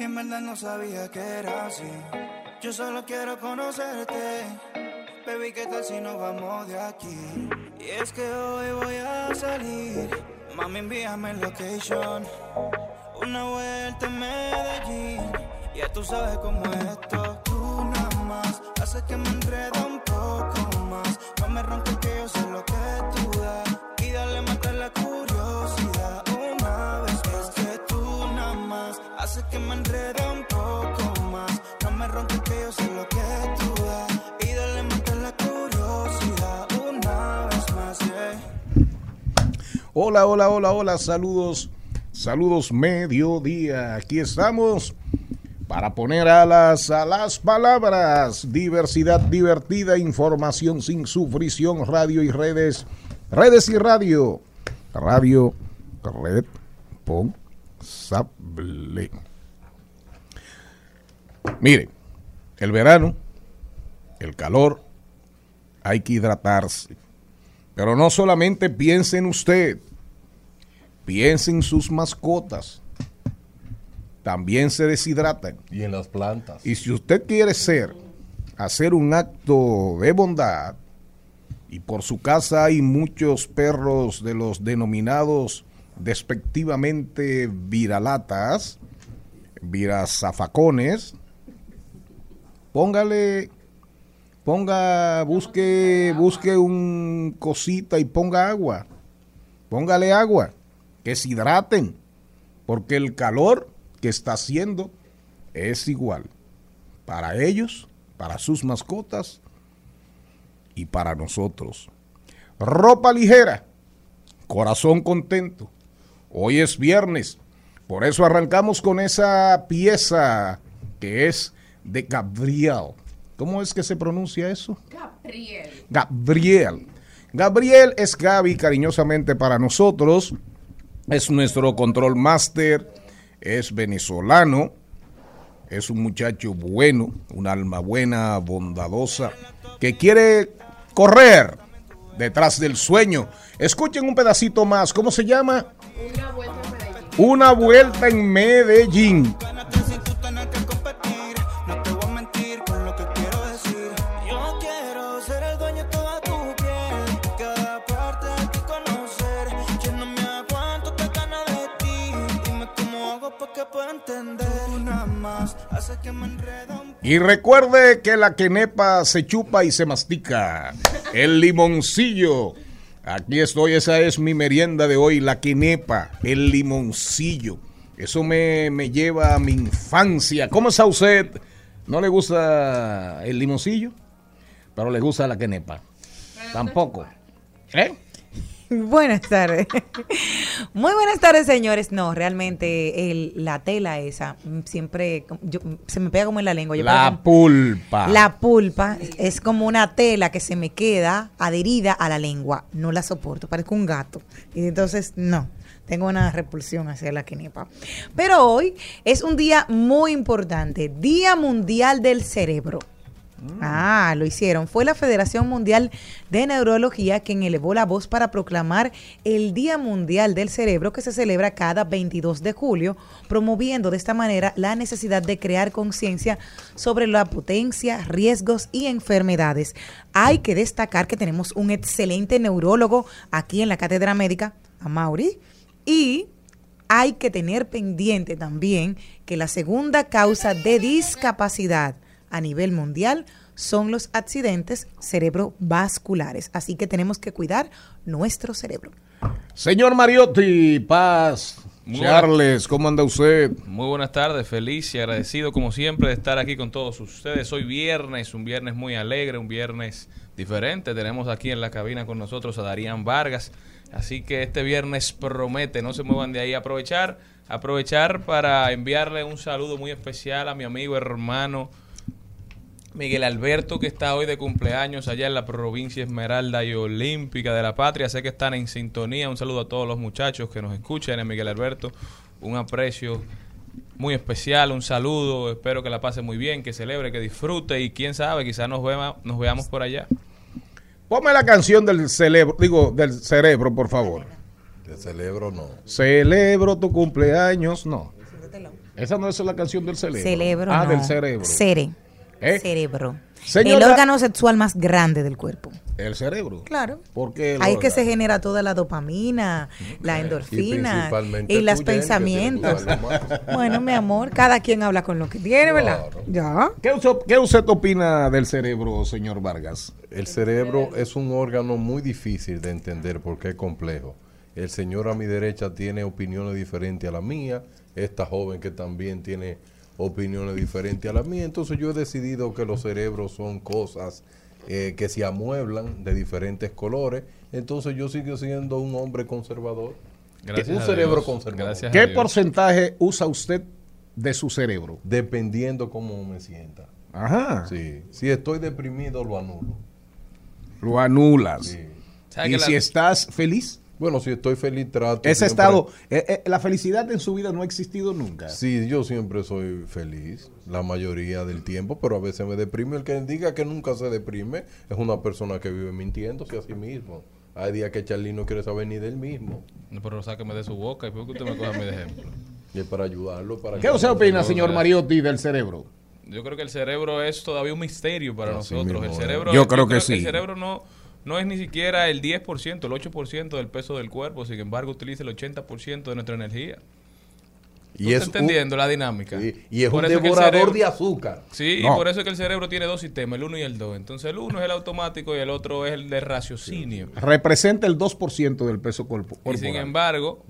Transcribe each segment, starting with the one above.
Y en verdad no sabía que era así. Yo solo quiero conocerte. Baby, ¿qué tal si nos vamos de aquí? Y es que hoy voy a salir. Mami, envíame el location. Una vuelta en Medellín. Ya tú sabes cómo es esto. Tú nada más haces que me enreda un poco más. No me ronques que yo sé lo que tú un poco más. No me ronques que yo sé lo que tú. Y dale la curiosidad una vez más. yeah. Hola, hola, hola, hola, saludos, saludos mediodía. Aquí estamos para poner alas a las palabras. Diversidad divertida, información sin sufrición, radio y redes, redes y radio. Radio responsable. Mire, el verano, el calor, hay que hidratarse. Pero no solamente piense en usted, piense en sus mascotas. También se deshidratan. Y en las plantas. Y si usted quiere ser, hacer un acto de bondad, y por su casa hay muchos perros de los denominados despectivamente viralatas, virazafacones, póngale, ponga, busque, busque un cosita y ponga agua, póngale agua, que se hidraten, porque el calor que está haciendo es igual para ellos, para sus mascotas y para nosotros. Ropa ligera, corazón contento. Hoy es viernes, por eso arrancamos con esa pieza que es de Gabriel. ¿Cómo es que se pronuncia eso? Gabriel. Gabriel. Gabriel es Gaby cariñosamente para nosotros. Es nuestro control master, es venezolano, es un muchacho bueno, un alma buena, bondadosa, que quiere correr detrás del sueño. Escuchen un pedacito más. ¿Cómo se llama? Una vuelta en Medellín. Gánate sin que entender. Nada más que me un Y recuerde que la quenepa se chupa y se mastica. El limoncillo. Aquí estoy, esa es mi merienda de hoy, la quenepa, el limoncillo. Eso me, me lleva a mi infancia. ¿Cómo está usted? ¿No le gusta el limoncillo? Pero le gusta la quenepa. Tampoco. ¿Eh? Buenas tardes. Muy buenas tardes, señores. No, realmente el- la tela esa mm, siempre yo- se me pega como en la lengua. Yo La pulpa. la pulpa es como una tela que se me queda adherida a la lengua. No la soporto, parezco un gato. Y entonces, no. Tengo una repulsión hacia la quenepa. Pero hoy es un día muy importante, Día Mundial del Cerebro. Ah, lo hicieron. Fue la Federación Mundial de Neurología quien elevó la voz para proclamar el Día Mundial del Cerebro que se celebra cada 22 de julio, promoviendo de esta manera la necesidad de crear conciencia sobre la potencia, riesgos y enfermedades. Hay que destacar que tenemos un excelente neurólogo aquí en la Cátedra Médica, a Mauri, y hay que tener pendiente también que la segunda causa de discapacidad a nivel mundial son los accidentes cerebrovasculares. Así que tenemos que cuidar nuestro cerebro. Señor Mariotti, paz. Muy Charles, ¿cómo anda usted? Muy buenas tardes, feliz y agradecido como siempre de estar aquí con todos ustedes. Hoy viernes, un viernes muy alegre, un viernes diferente. Tenemos aquí en la cabina con nosotros a Darían Vargas, Así que este viernes promete, no se muevan de ahí. Aprovechar, aprovechar para enviarle un saludo muy especial a mi amigo hermano Miguel Alberto, que está hoy de cumpleaños allá en la provincia Esmeralda y Olímpica de la Patria. Sé que están en sintonía. Un saludo a todos los muchachos que nos escuchan. Miguel Alberto, un aprecio muy especial, un saludo. Espero que la pase muy bien, que celebre, que disfrute y quién sabe, quizás nos, vea- nos veamos por allá. Ponme la canción del cerebro, digo, del cerebro, por favor. De celebro no. Celebro tu cumpleaños, no. Esa no es la canción del cerebro. Cerebro. Ah, no. del cerebro. Cere. ¿Eh? Cerebro. Señora- El órgano sexual más grande del cuerpo. El cerebro. Claro. Porque Ahí es que se órgano. genera toda la dopamina, la endorfina principalmente y los pensamientos. Bueno, mi amor, cada quien habla con lo que tiene, ¿verdad? Claro. Ya. ¿Qué usted, qué usted opina del cerebro, señor Vargas? El cerebro es un órgano muy difícil de entender porque es complejo. El señor a mi derecha tiene opiniones diferentes a la mía, esta joven que también tiene opiniones diferentes a la mía. Entonces yo he decidido que los cerebros son cosas eh, que se amueblan de diferentes colores. Entonces yo sigo siendo un hombre conservador. Gracias un a cerebro Dios. conservador. Gracias. ¿Qué porcentaje usa usted de su cerebro? Dependiendo cómo me sienta. Ajá. Sí. Si estoy deprimido, lo anulo. Lo anulas. Sí. ¿Sabe Y si estás feliz, Bueno, si estoy feliz, trato. ese siempre- estado, eh, eh, la felicidad en su vida no ha existido nunca. Sí, yo siempre soy feliz, la mayoría del tiempo, pero a veces me deprime. El que diga que nunca se deprime es una persona que vive mintiéndose a sí mismo. Hay días que Charly no quiere saber ni del mismo. No, pero sáqueme de su boca y por qué usted me coge a mí de ejemplo. Y es para ayudarlo. Para ¿Qué que- usted opina, señor. Mariotti, del cerebro? Yo creo que el cerebro es todavía un misterio para Así nosotros. mismo El cerebro, Yo creo que sí. El cerebro no, no es ni siquiera el 10%, el 8% del peso del cuerpo, sin embargo utiliza el 80% de nuestra energía. Y ¿Tú es un- entendiendo la dinámica? y, y es Por un eso que el devorador cerebro- de azúcar. Sí, No. y por eso es que el cerebro tiene dos sistemas, el 1 y el 2. Entonces el uno es el automático y el otro es el de raciocinio. Representa el 2% del peso corpo- Y sin corporal. embargo,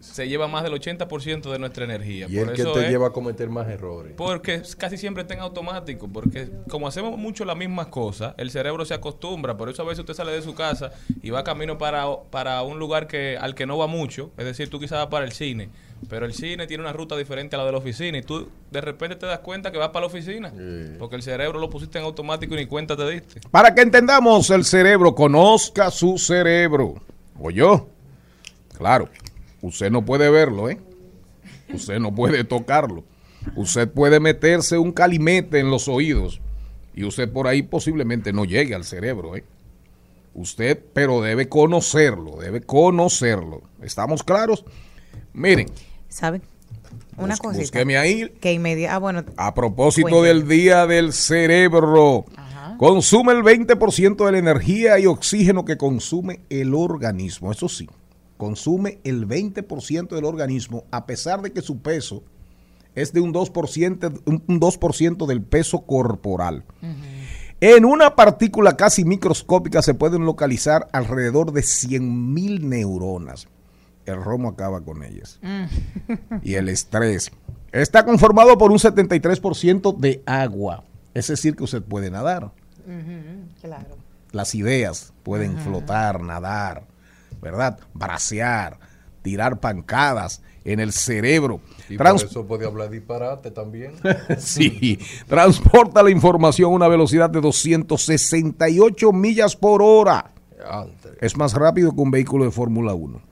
se lleva más del 80% de nuestra energía. Y por el que eso te es- lleva a cometer más errores. Porque casi siempre está en automático, porque como hacemos mucho las mismas cosas, el cerebro se acostumbra, por eso a veces usted sale de su casa y va camino para, para un lugar que al que no va mucho, es decir, tú quizás vas para el cine, pero el cine tiene una ruta diferente a la de la oficina y tú de repente te das cuenta que vas para la oficina, Sí. porque el cerebro lo pusiste en automático y ni cuenta te diste. Para que entendamos el cerebro, conozca su cerebro. ¿O yo? Claro, usted no puede verlo, ¿eh? Usted no puede tocarlo. Usted puede meterse un calimete en los oídos y usted por ahí posiblemente no llegue al cerebro, ¿eh? Usted, pero debe conocerlo, debe conocerlo. ¿Estamos claros? Miren, ¿Saben? Una bus- cosita. ahí Que inmediata. Ah, bueno. a propósito del Día del Cerebro, Ajá. consume el 20% de la energía y oxígeno que consume el organismo. Eso sí, consume el 20% del organismo a pesar de que su peso es de un 2%, un un 2% del peso corporal. En una partícula casi microscópica se pueden localizar alrededor de 100.000 neuronas. El romo acaba con ellas. Y el estrés. Está conformado por un 73% de agua. Es decir, que usted puede nadar. Claro. Las ideas pueden flotar, nadar, ¿verdad? Bracear, tirar pancadas en el cerebro. Y Trans- por eso puede hablar disparate también. Sí, transporta la información a una velocidad de 268 millas por hora. Antes. Es más rápido que un vehículo de Fórmula 1.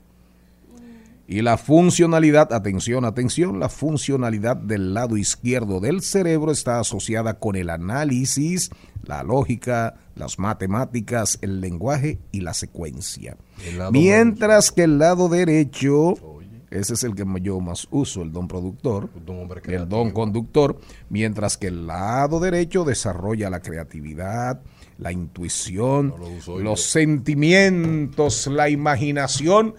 Y la funcionalidad, atención, atención, la funcionalidad del lado izquierdo del cerebro está asociada con el análisis, la lógica, las matemáticas, el lenguaje y la secuencia. El Mientras que el lado derecho, ese es el que yo más uso, el don productor, Un hombre el don conductor, mientras que el lado derecho desarrolla la creatividad, la intuición, No lo uso los yo. sentimientos, la imaginación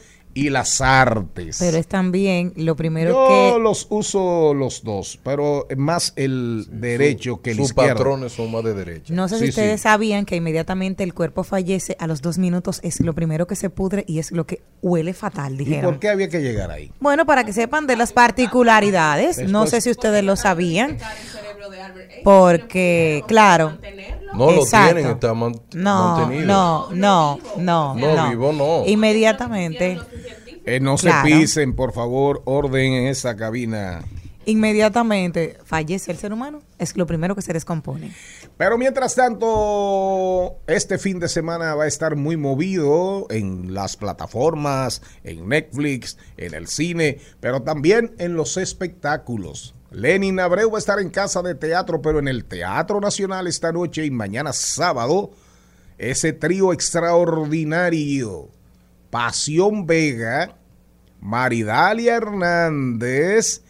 y las artes. Pero es también lo primero Yo que. los uso los dos, pero más el derecho que el Sus izquierdo. patrones son más de derecha. No sé Sí, si ustedes sí. sabían que inmediatamente el cuerpo fallece, a los dos minutos es lo primero que se pudre y es lo que huele fatal, ¿Y dijeron. por qué había que llegar ahí? Bueno, para que sepan de las particularidades, no Después- sé si ustedes lo sabían, porque, claro, No lo tienen, está man- No, mantenido. no, no, no, No, vivo no. Inmediatamente, Eh, no se Claro. pisen, por favor, orden en esa cabina. inmediatamente fallece el ser humano, es lo primero que se descompone. Pero mientras tanto, este fin de semana va a estar muy movido en las plataformas, en Netflix, en el cine, pero también en los espectáculos. Lenin Abreu va a estar en casa de teatro, pero en el Teatro Nacional esta noche y mañana sábado, ese trío extraordinario, Pasión Vega, Maridalia Hernández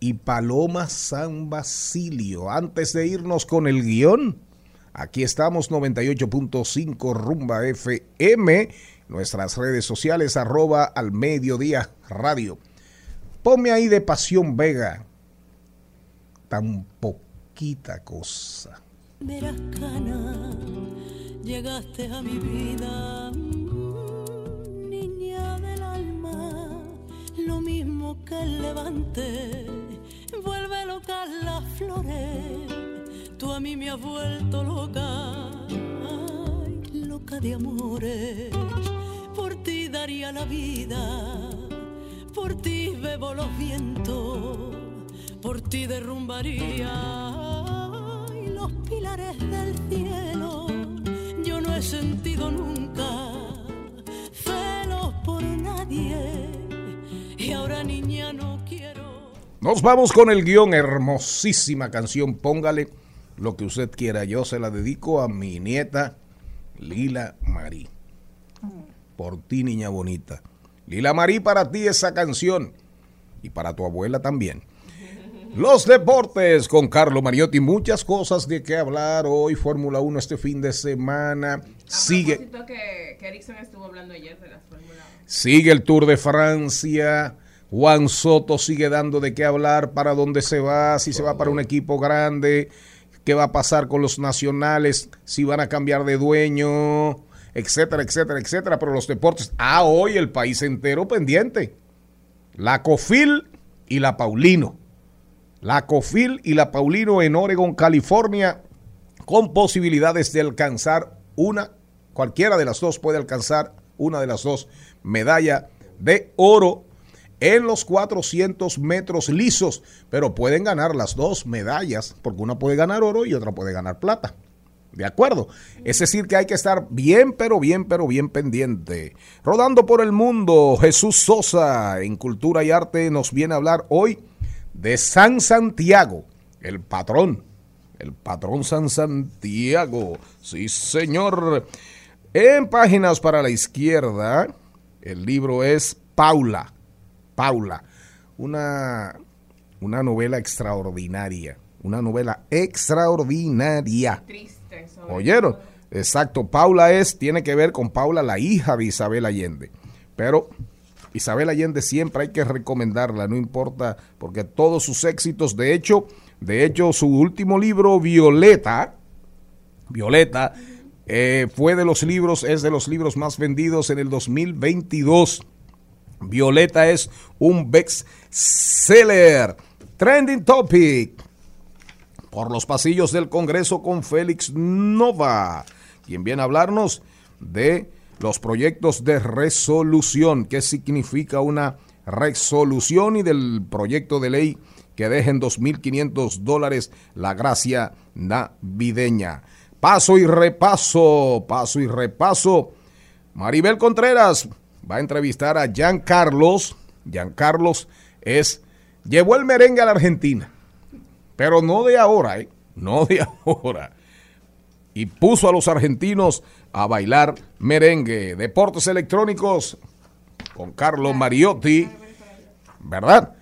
y Paloma San Basilio. Antes de irnos con el guion, aquí estamos 98.5 Rumba FM, nuestras redes sociales arroba al mediodía radio. Ponme ahí de Pasión Vega. Tan poquita cosa. Verás, cana, llegaste a mi vida, niña del alma, lo mismo que el levante, vuelve loca las flores, tú a mí me has vuelto loca, ay, loca de amores, por ti daría la vida, por ti bebo los vientos, por ti derrumbaría ay, los pilares del cielo. Yo no he sentido nunca celos por nadie y ahora niña no quiero. Nos vamos con el guion, hermosísima canción. Póngale lo que usted quiera. Yo se la dedico a mi nieta Lila Marí. Por ti, niña bonita. Lila Marí, para ti esa canción. Y para tu abuela también. Los deportes con Carlo Mariotti. Muchas cosas de qué hablar hoy. Fórmula 1 este fin de semana. Sigue. propósito que, que Erickson estuvo hablando ayer de la Fórmula 1. Sigue el Tour de Francia. Juan Soto sigue dando de qué hablar, para dónde se va, si se va para un equipo grande, qué va a pasar con los nacionales, si van a cambiar de dueño, etcétera, etcétera, etcétera. Pero los deportes, ah, hoy el país entero pendiente. La Cofil y la Paulino. La Cofil y la Paulino en Oregon, California, con posibilidades de alcanzar una, cualquiera de las dos puede alcanzar una de las dos medallas de oro en los 400 metros lisos, pero pueden ganar las dos medallas, porque una puede ganar oro y otra puede ganar plata. ¿De acuerdo? Es decir, que hay que estar bien, pero bien, pero bien pendiente. Rodando por el mundo, Jesús Sosa en Cultura y Arte nos viene a hablar hoy de San Santiago, el patrón, el patrón San Santiago. Sí, señor. En páginas para la izquierda, el libro es Paula. Paula, una, una novela extraordinaria, una novela extraordinaria. Triste. sobre ¿Oyeron? todo. Exacto, Paula es, tiene que ver con Paula, la hija de Isabel Allende. Pero Isabel Allende siempre hay que recomendarla, no importa, porque todos sus éxitos, de hecho, de hecho, su último libro, Violeta, Violeta, eh, fue de los libros, es de los libros más vendidos en el 2022. Violeta es un bestseller. Trending topic por los pasillos del Congreso con Félix Nova, quien viene a hablarnos de los proyectos de resolución, qué significa una resolución y del proyecto de ley que deja en 2.500 dólares la gracia navideña. Paso y repaso, paso y repaso. Maribel Contreras va a entrevistar a Jean Carlos. Jean Carlos es, llevó el merengue a la Argentina, pero no de ahora, ¿eh? no de ahora. Y puso a los argentinos a bailar merengue. Deportes electrónicos con Carlos Mariotti, ¿verdad?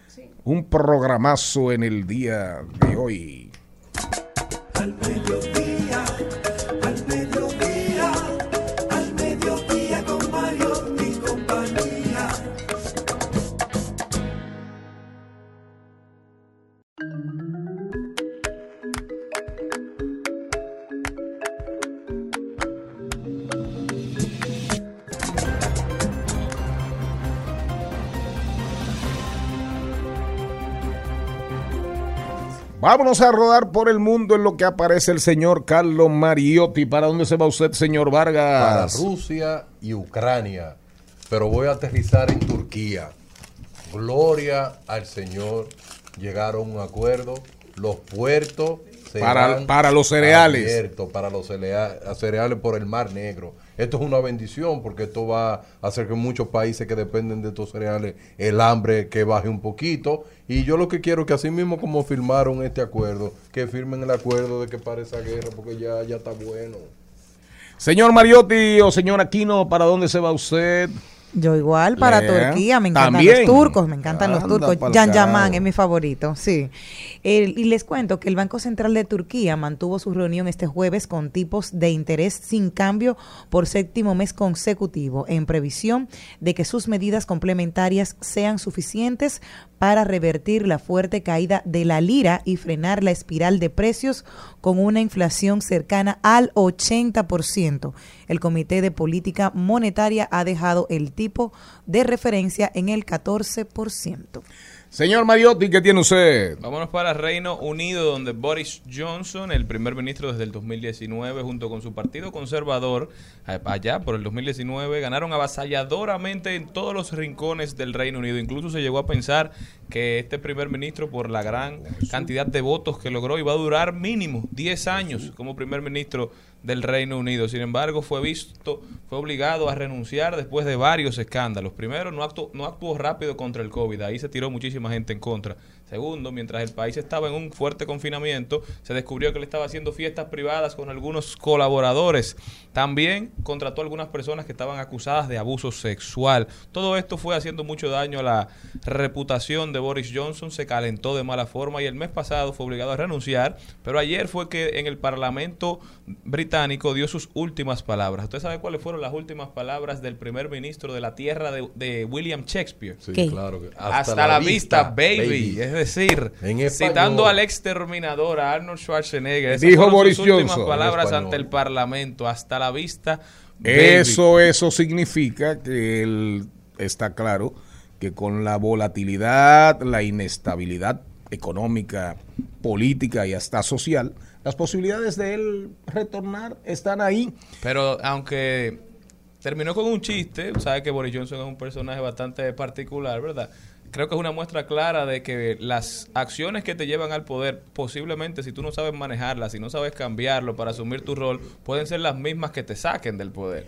Un programazo en el día de hoy. Al Vámonos a rodar por el mundo en lo que aparece el señor Carlos Mariotti. ¿Para dónde se va usted, señor Vargas? Para Rusia y Ucrania. Pero voy a aterrizar en Turquía. Gloria al Señor. Llegaron a un acuerdo. Los puertos para, para los cereales. Para los cereales por el Mar Negro. Esto es una bendición porque esto va a hacer que muchos países que dependen de estos cereales, el hambre que baje un poquito. Y yo lo que quiero es que así mismo como firmaron este acuerdo, que firmen el acuerdo de que pare esa guerra porque ya, ya está bueno. Señor Mariotti o señor Aquino, ¿para dónde se va usted? Yo igual para. Turquía, me encantan También. los turcos, me encantan los turcos. carajo. Yaman es mi favorito, sí. El- y les cuento que el Banco Central de Turquía mantuvo su reunión este jueves con tipos de interés sin cambio por séptimo mes consecutivo, en previsión de que sus medidas complementarias sean suficientes para revertir la fuerte caída de la lira y frenar la espiral de precios con una inflación cercana al 80%. El Comité de Política Monetaria ha dejado el tipo de referencia en el 14%. Señor Mariotti, ¿qué tiene usted? Vámonos para Reino Unido, donde Boris Johnson, el primer ministro desde el 2019, junto con su partido conservador, allá por el 2019, ganaron avasalladoramente en todos los rincones del Reino Unido. Incluso se llegó a pensar que este primer ministro, por la gran cantidad de votos que logró, iba a durar mínimo 10 años como primer ministro del Reino Unido. Sin embargo, fue visto, fue obligado a renunciar después de varios escándalos. Primero, no actuó, no actuó rápido contra el COVID, ahí se tiró muchísima gente en contra. Segundo, mientras el país estaba en un fuerte confinamiento, se descubrió que le estaba haciendo fiestas privadas con algunos colaboradores. También contrató a algunas personas que estaban acusadas de abuso sexual. Todo esto fue haciendo mucho daño a la reputación de Boris Johnson, se calentó de mala forma y el mes pasado fue obligado a renunciar, pero ayer fue que en el Parlamento británico dio sus últimas palabras. ¿Usted sabe cuáles fueron las últimas palabras del primer ministro de la tierra de, de William Shakespeare? Sí, ¿Qué? claro que Hasta, la, vista, baby. Decir, En citando al exterminador, a Arnold Schwarzenegger, Dijo Boris sus últimas Johnson. palabras ante el Parlamento. Hasta la vista, baby. Eso, eso significa que él está claro que con la volatilidad, la inestabilidad económica, política y hasta social, las posibilidades de él retornar están ahí. Pero aunque terminó con un chiste, sabe que Boris Johnson es un personaje bastante particular, ¿verdad? Creo que es una muestra clara de que las acciones que te llevan al poder, posiblemente si tú no sabes manejarlas, si no sabes cambiarlo para asumir tu rol, pueden ser las mismas que te saquen del poder.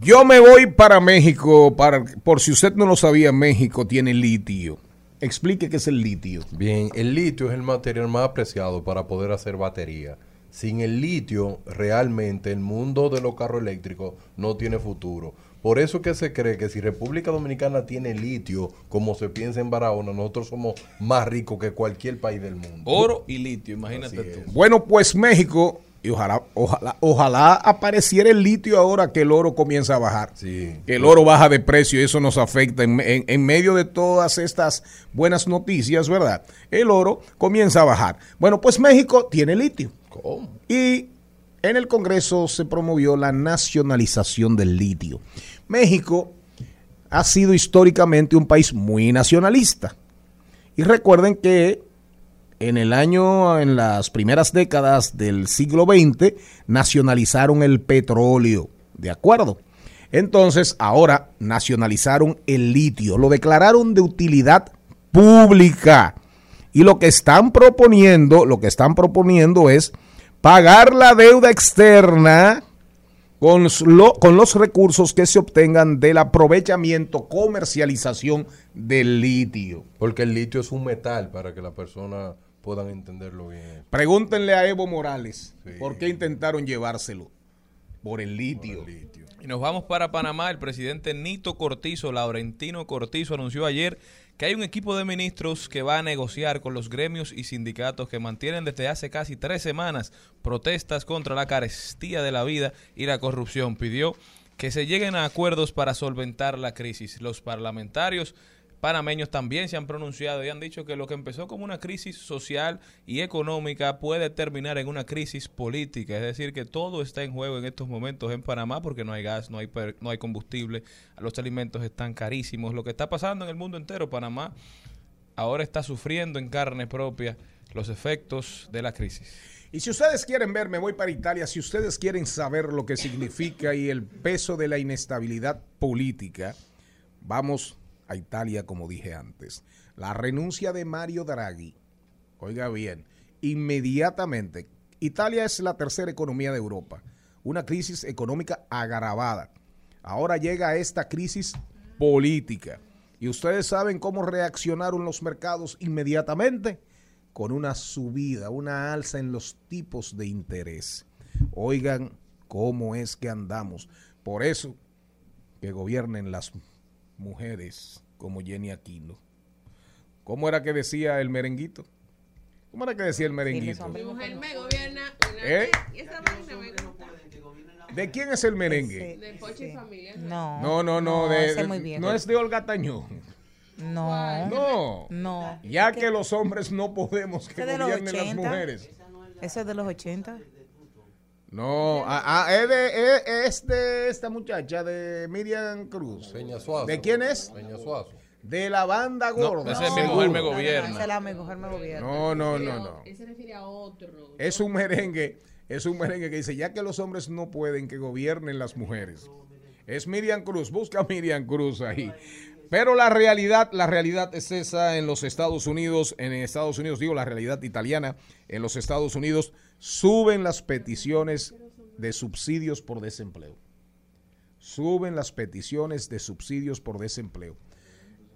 Yo me voy para México, para, por si usted no lo sabía, México tiene litio. Explique qué es el litio. Bien, el litio es el material más apreciado para poder hacer batería. Sin el litio, realmente el mundo de los carros eléctricos no tiene futuro. Por eso que se cree que si República Dominicana tiene litio, como se piensa en Barahona, nosotros somos más ricos que cualquier país del mundo. Oro y litio, imagínate tú. Bueno, pues México, y ojalá, ojalá, ojalá apareciera el litio ahora que el oro comienza a bajar. Sí. Que el oro baja de precio y eso nos afecta en, en- en medio de todas estas buenas noticias, ¿verdad? El oro comienza a bajar. Bueno, pues México tiene litio. ¿Cómo? Y en el Congreso se promovió la nacionalización del litio. México ha sido históricamente un país muy nacionalista. Y recuerden que en el año, en las primeras décadas del siglo XX, nacionalizaron el petróleo. ¿De acuerdo? Entonces, ahora nacionalizaron el litio. Lo declararon de utilidad pública. Y lo que están proponiendo, lo que están proponiendo es pagar la deuda externa con, lo- con los recursos que se obtengan del aprovechamiento, comercialización del litio. Porque el litio es un metal para que las personas puedan entenderlo bien. Pregúntenle a Evo Morales Sí. por qué intentaron llevárselo. Por el litio. Y nos vamos para Panamá. El presidente Nito Cortizo, Laurentino Cortizo, anunció ayer que hay un equipo de ministros que va a negociar con los gremios y sindicatos que mantienen desde hace casi tres semanas protestas contra la carestía de la vida y la corrupción. Pidió que se lleguen a acuerdos para solventar la crisis. Los parlamentarios panameños también se han pronunciado y han dicho que lo que empezó como una crisis social y económica puede terminar en una crisis política. Es decir, que todo está en juego en estos momentos en Panamá porque no hay gas, no hay, no hay combustible, los alimentos están carísimos. Lo que está pasando en el mundo entero, Panamá ahora está sufriendo en carne propia los efectos de la crisis. Y si ustedes quieren ver, me voy para Italia, si ustedes quieren saber lo que significa y el peso de la inestabilidad política, vamos a Italia como dije antes. La renuncia de Mario Draghi, oiga bien, inmediatamente, Italia es la tercera economía de Europa, una crisis económica agravada. Ahora llega esta crisis política. Y ustedes saben cómo reaccionaron los mercados inmediatamente con una subida, una alza en los tipos de interés. Oigan cómo es que andamos. Por eso que gobiernen las mujeres como Jenny Aquino. ¿Cómo era que decía el merenguito? ¿Cómo era que decía el merenguito? Mi mujer me gobierna una ¿Eh? vez y esa vaina me gusta. ¿De quién es el merengue? De Pochi y familia. No. No, no, no, de- muy no es de Olga Tañón. No. No. No. Ya que los hombres no podemos que gobiernen las 80. mujeres. Eso es de los 80. No, ah, ah, es, de, es, es de esta muchacha, de Miriam Cruz. Peña Suazo. ¿De quién es? Peña Suazo. De la banda No, gorda. ese es mi mujer me No, no, no, gobierna. esa es la mi mujer me gobierna. No, no, no, no. Él se refiere a otro. Es un merengue, es un merengue que dice, ya que los hombres no pueden, que gobiernen las mujeres. Es Miriam Cruz, busca a Miriam Cruz ahí. Pero la realidad, la realidad es esa en los Estados Unidos, en Estados Unidos, digo la realidad italiana, en los Estados Unidos suben las peticiones de subsidios por desempleo. Suben las peticiones de subsidios por desempleo.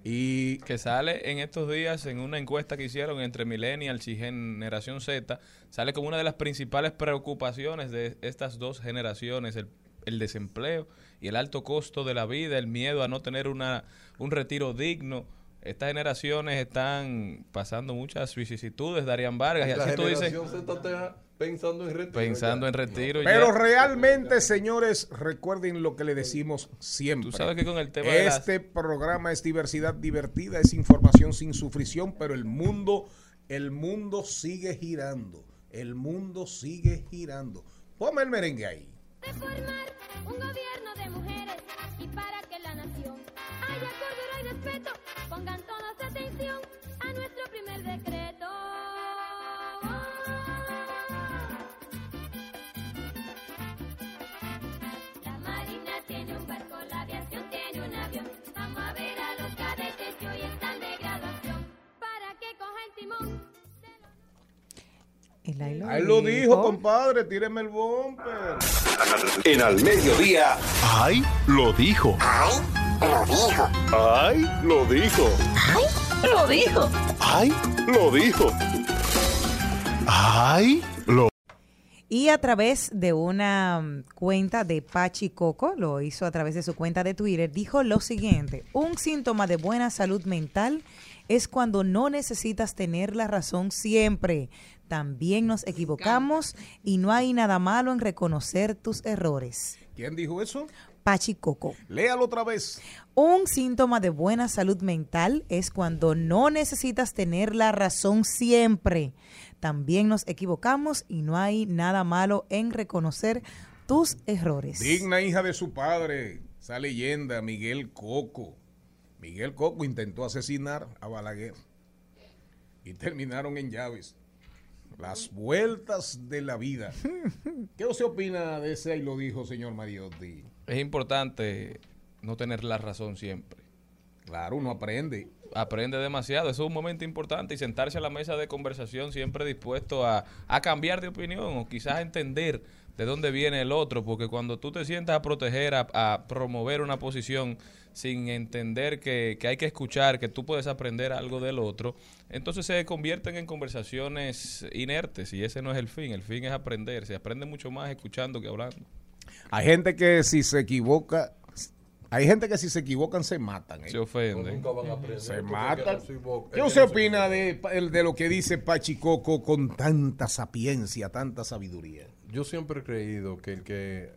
Y que sale en estos días en una encuesta que hicieron entre millennials y generación Z, sale como una de las principales preocupaciones de estas dos generaciones, el, el desempleo y el alto costo de la vida, el miedo a no tener una, un retiro digno. Estas generaciones están pasando muchas vicisitudes, Darían Vargas, y La así tú dices, generación Z está pensando en retiro. pensando ya. en retiro. Pero ya. realmente, señores, recuerden lo que le decimos siempre. Tú sabes que con el tema de las- Este programa es diversidad divertida, es información sin sufrición, pero el mundo, el mundo sigue girando. El mundo sigue girando. Ponme el merengue ahí. de formar un gobierno de mujeres y para que la nación haya cordura y respeto, El ahí lo, Ahí lo dijo, compadre, tíreme el bumper. En al mediodía. ¡Ay! Lo dijo. ¡Ay! Lo dijo. ¡Ay! Lo dijo. Lo dijo. ¡Ay! Lo dijo. ¡Ay! Lo Y a través de una mm, cuenta de Pachi Coco, lo hizo a través de su cuenta de Twitter, dijo lo siguiente, un síntoma de buena salud mental es cuando no necesitas tener la razón siempre. También nos equivocamos y no hay nada malo en reconocer tus errores. ¿Quién dijo eso? Pachi Coco. Léalo otra vez. Un síntoma de buena salud mental es cuando no necesitas tener la razón siempre. También nos equivocamos y no hay nada malo en reconocer tus errores. Digna hija de su padre, esa leyenda, Miguel Coco. Miguel Coco intentó asesinar a Balaguer y terminaron en llaves. Las vueltas de la vida. ¿Qué usted opina de ese? Y lo dijo, señor Mariotti. es importante no tener la razón siempre. Claro, uno aprende. aprende demasiado. Eso es un momento importante y sentarse a la mesa de conversación siempre dispuesto a, a cambiar de opinión o quizás a entender de dónde viene el otro, porque cuando tú te sientas a proteger, a, a promover una posición sin entender que, que hay que escuchar, que tú puedes aprender algo del otro, entonces se convierten en conversaciones inertes y ese no es el fin. El fin es aprender. Se aprende mucho más escuchando que hablando. Hay gente que si se equivoca, hay gente que si se equivocan se matan. ¿eh? Se ofenden. Nunca van a aprender. Se matan. ¿Qué usted opina de, el- de lo que dice Pachicoco con tanta sapiencia, tanta sabiduría? Yo siempre he creído que el que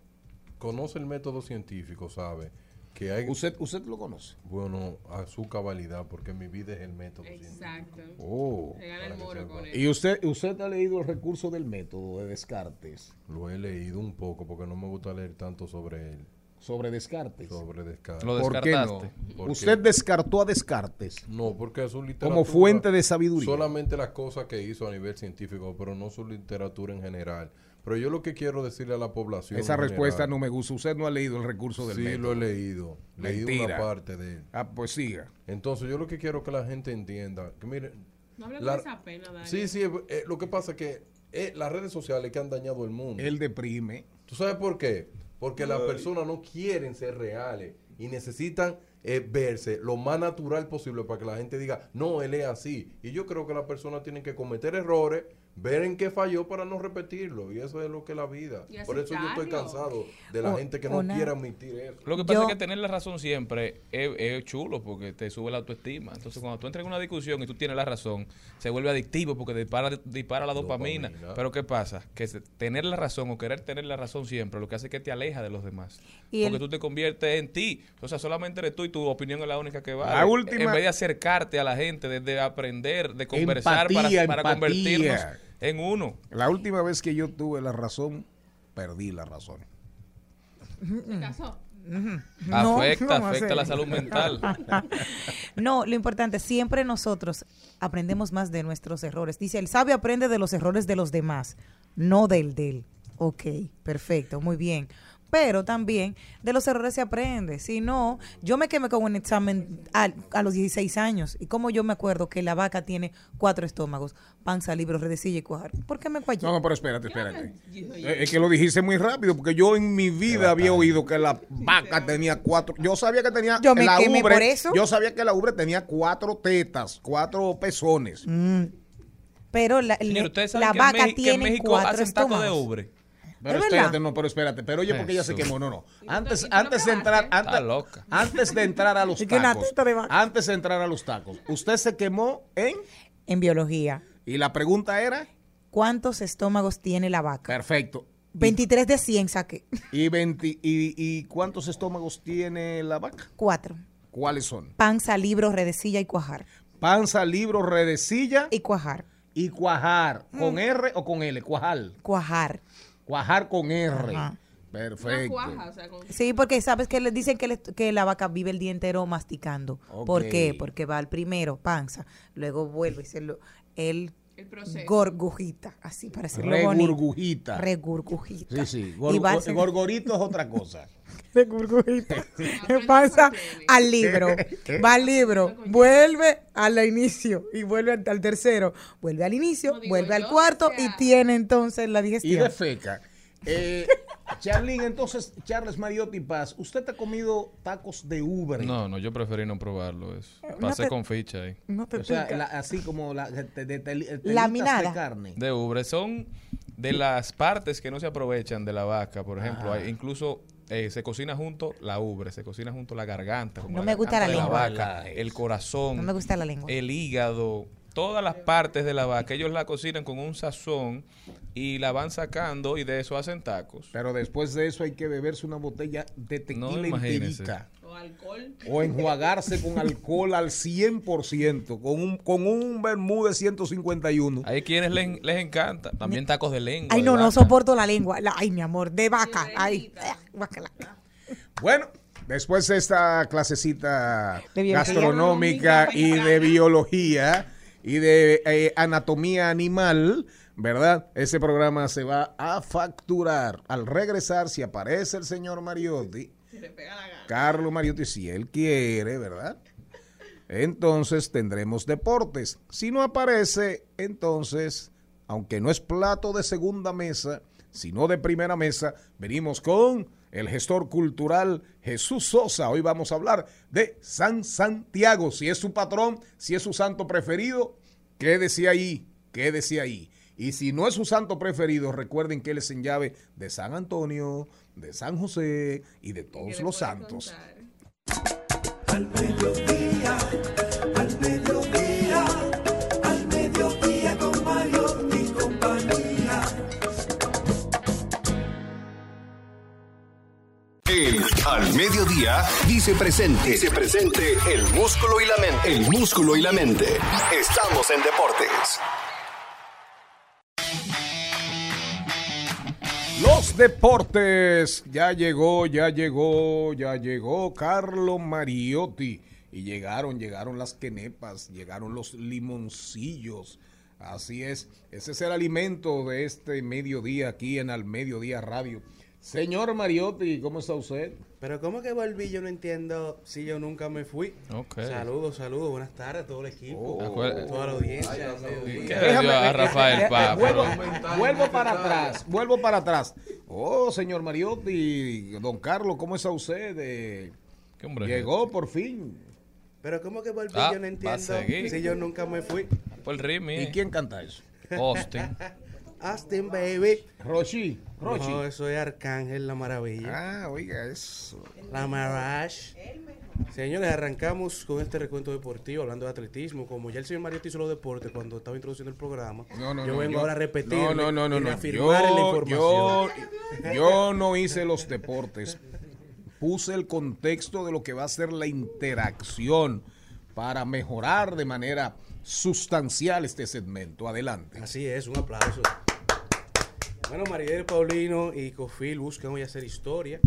conoce el método científico sabe que hay, ¿Usted, usted lo conoce? bueno, a su cabalidad, porque mi vida es el método. Exacto. Oh. El moro con él. ¿Y usted, usted ha leído el recurso del método de Descartes? Lo he leído un poco porque no me gusta leer tanto sobre él. sobre Descartes. Sobre Descartes. Lo ¿Por qué no? Usted descartó a Descartes No, porque es su literatura. como fuente de sabiduría. Solamente las cosas que hizo a nivel científico, pero no su literatura en general. Pero yo lo que quiero decirle a la población. Esa respuesta general- no me gusta. Usted no ha leído el recurso del Sí, método. lo he leído. Leí una Mentira. parte de él. Ah, pues siga. Entonces, yo lo que quiero que la gente entienda, que miren, No hable La- con esa pena, Dani. sí, sí, eh, lo que pasa es que eh, las redes sociales que han dañado el mundo. Él deprime. ¿Tú sabes por qué? Porque las personas no quieren ser reales y necesitan eh, verse lo más natural posible para que la gente diga, no, él es así. Y yo creo que las personas tienen que cometer errores, ver en qué falló para no repetirlo. Y eso es lo que es la vida. Por eso yo estoy cansado de la O- gente que no una- quiere admitir eso. Lo que pasa Yo- es que tener la razón siempre es, es chulo porque te sube la autoestima. Entonces, cuando tú entras en una discusión y tú tienes la razón, se vuelve adictivo porque dispara, dispara la dopamina. Dopamina. Pero ¿qué pasa? Que tener la razón o querer tener la razón siempre lo que hace es que te aleja de los demás. Y porque el- tú te conviertes en ti. O sea, solamente eres tú y tu opinión es la única que va. La última- En vez de acercarte a la gente, de, de aprender, de conversar Empatía, para, para empatía. convertirnos en uno. La última vez que yo tuve la razón, perdí la razón. Se casó. No, afecta, ¿cómo afecta la salud mental. No, lo importante, siempre nosotros aprendemos más de nuestros errores. Dice, el sabio aprende de los errores de los demás, no del de él. Ok, perfecto, muy bien. Pero también de los errores se aprende. Si no, yo me quemé con un examen a, a los 16 años. ¿Y cómo yo me acuerdo que la vaca tiene cuatro estómagos? Panza, libro, redecilla y cuajar. ¿Por qué me cuallé? No, no, pero espérate, espérate. Eh, Es que lo dijiste muy rápido, porque yo en mi vida había oído que la vaca tenía cuatro. Yo sabía que tenía. Yo me la quemé ubre, por eso. Yo sabía que la ubre tenía cuatro tetas, cuatro pezones. Mm. Pero la, Señor, vaca México- tiene cuatro de estómagos. ubre. Pero ¿Es espérate, verdad? no, pero espérate. Pero oye, porque ella se quemó. No, no. Antes, ¿y tú antes de entrar, antes, loca. antes de entrar a los tacos, antes de entrar a los tacos, usted se quemó en En biología, y la pregunta era ¿cuántos estómagos tiene la vaca? perfecto. 23 de 100 saqué. ¿Y, 20 y, y cuántos estómagos tiene la vaca? Cuatro. ¿Cuáles son? Panza, libro, redecilla y cuajar. Panza, libro, redecilla Y cuajar. y cuajar. ¿Con Mm. R o con L? Cuajar. Cuajar. Cuajar con R. Ajá. Perfecto. cuaja, o sea, con... Sí, porque sabes que le dicen que, le- que la vaca vive el día entero masticando. ¿Por qué? Porque va al primero, panza, luego vuelve y se lo, el El proceso. gorgujita, así para decirlo bonito. Regurgujita. Regurgujita. Sí, sí. y Gor- va al gor- gorgorito es otra cosa. regurgujita. Pasa al libro, va al libro, vuelve al inicio y vuelve al, tercero, vuelve al inicio, No vuelve al cuarto o sea- y tiene entonces la Y digestión. de feca. Eh, Charlene, entonces, Charles Mariotti Paz, ¿usted te ha comido tacos de ubre? No, no, yo preferí no probarlo eso. Pasé te- con ficha ahí. No te O sea, la- así como la, de, de- Laminada. de carne. De ubre. Son de las partes que no se aprovechan de la vaca, por ejemplo. Hay- incluso eh, se cocina junto la ubre, se cocina junto la garganta. como No la me gusta garganta la lengua. vaca, el corazón, no me gusta la lengua. el hígado, todas las partes de la vaca. Ellos la cocinan con un sazón y la van sacando y de eso hacen tacos. Pero después de eso hay que beberse una botella de tequila No, imagínese. enterita. O alcohol. O enjuagarse con alcohol al 100%, con un, con un vermú de 151. Hay quienes les, les encanta. También tacos de lengua. Ay, de no, no soporto la lengua. La- ay, mi amor, de vaca. Ay. Bueno, después de esta clasecita gastronómica y de biología y de eh, anatomía animal, ¿verdad? Ese programa se va a facturar. Al regresar, si aparece el señor Mariotti, Se le pega la gana. Carlos Mariotti, si él quiere, ¿verdad? Entonces tendremos deportes. Si no aparece, entonces, aunque no es plato de segunda mesa, sino de primera mesa, venimos con el gestor cultural Jesús Sosa. Hoy vamos a hablar de San Santiago. Si es su patrón, si es su santo preferido, quédese ahí, quédese ahí. Y si no es su santo preferido, recuerden que él es en llave de San Antonio, de San José y de todos los santos. contar. Al mediodía, Al Mediodía dice presente. Dice presente el músculo y la mente. El músculo y la mente. Estamos en deportes. Los deportes. Ya llegó, ya llegó, ya llegó Carlo Mariotti. Y llegaron, llegaron las quenepas, llegaron los limoncillos. Así es, ese es el alimento de este mediodía aquí en Al Mediodía Radio. Señor Mariotti, ¿cómo está usted? Pero ¿cómo que volví? Yo no entiendo si yo nunca me fui. Saludos, saludos, buenas tardes a todo el equipo, Acuérdate. toda la audiencia. ¿Qué le dio a Rafael Pa? vuelvo, Pero- vuelvo para atrás, vuelvo para atrás. Oh, señor Mariotti, don Carlos, ¿cómo está usted? Eh, ¿Qué hombre es llegó por fin. Pero ¿cómo que volví? Ah, yo no entiendo si yo nunca me fui. Por el ritmo. ¿Y quién canta eso? Austin. Austin, baby. Rochi, Rochi. No, eso es Arcángel, la maravilla. Ah, oiga, eso. La Marash. Señores, arrancamos con este recuento deportivo, hablando de atletismo. Como ya el señor Mariotti hizo los deportes cuando estaba introduciendo el programa, No, no, yo no, vengo ahora a repetir No, no, no, no. y no. la Yo, información. yo, yo no hice los deportes. Puse el contexto de lo que va a ser la interacción para mejorar de manera sustancial este segmento. Adelante. Así es, un aplauso. Bueno, Maribel Paulino y Cofil buscan hoy hacer historia.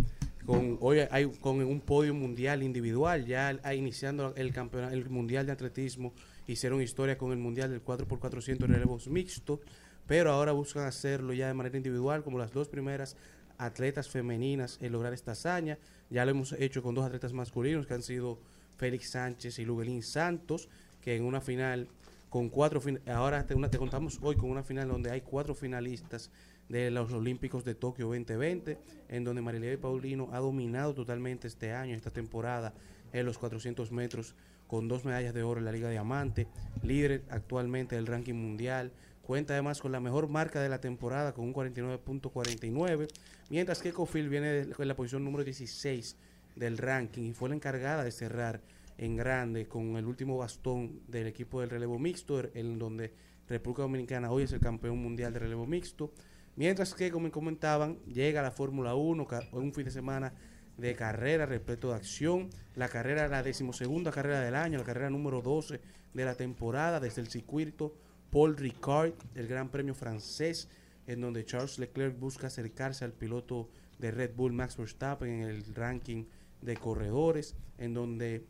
Con, hoy hay con un podio mundial individual, ya iniciando el campeonato, el mundial de atletismo, hicieron historia con el mundial del 4x400 relevos mixtos, pero ahora buscan hacerlo ya de manera individual, como las dos primeras atletas femeninas en lograr esta hazaña. Ya lo hemos hecho con dos atletas masculinos que han sido Félix Sánchez y Luguelín Santos, que en una final con cuatro ahora te contamos hoy con una final donde hay cuatro finalistas de los Olímpicos de Tokio 2020, en donde Marilena Paulino ha dominado totalmente este año, esta temporada, en los 400 metros, con dos medallas de oro en la Liga Diamante, líder actualmente del ranking mundial, cuenta además con la mejor marca de la temporada con un 49.49, mientras que Cofil viene en la posición número 16 del ranking y fue la encargada de cerrar en grande con el último bastón del equipo del relevo mixto, en donde República Dominicana hoy es el campeón mundial de relevo mixto. Mientras que, como comentaban, llega la Fórmula 1, ca- un fin de semana de carrera repleto de acción. La carrera, la decimosegunda carrera del año, la carrera número 12 de la temporada, desde el circuito Paul Ricard, el Gran Premio francés, en donde Charles Leclerc busca acercarse al piloto de Red Bull Max Verstappen en el ranking de corredores, en donde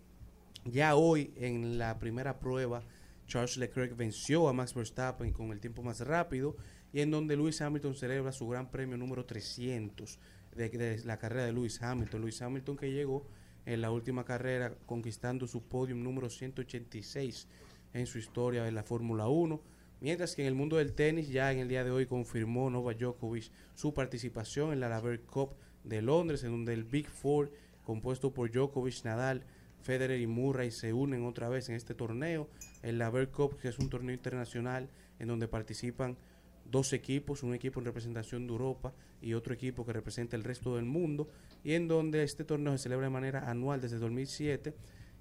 ya hoy en la primera prueba Charles Leclerc venció a Max Verstappen con el tiempo más rápido y en donde Lewis Hamilton celebra su gran premio número 300 de, de la carrera de Lewis Hamilton. Lewis Hamilton que llegó en la última carrera conquistando su podium número 186 en su historia en la Fórmula 1. Mientras que en el mundo del tenis ya en el día de hoy confirmó Novak Djokovic su participación en la Laver Cup de Londres, en donde el Big Four, compuesto por Djokovic, Nadal, Federer y Murray, se unen otra vez en este torneo. El Laver Cup, que es un torneo internacional en donde participan dos equipos, un equipo en representación de Europa y otro equipo que representa el resto del mundo, y en donde este torneo se celebra de manera anual desde 2007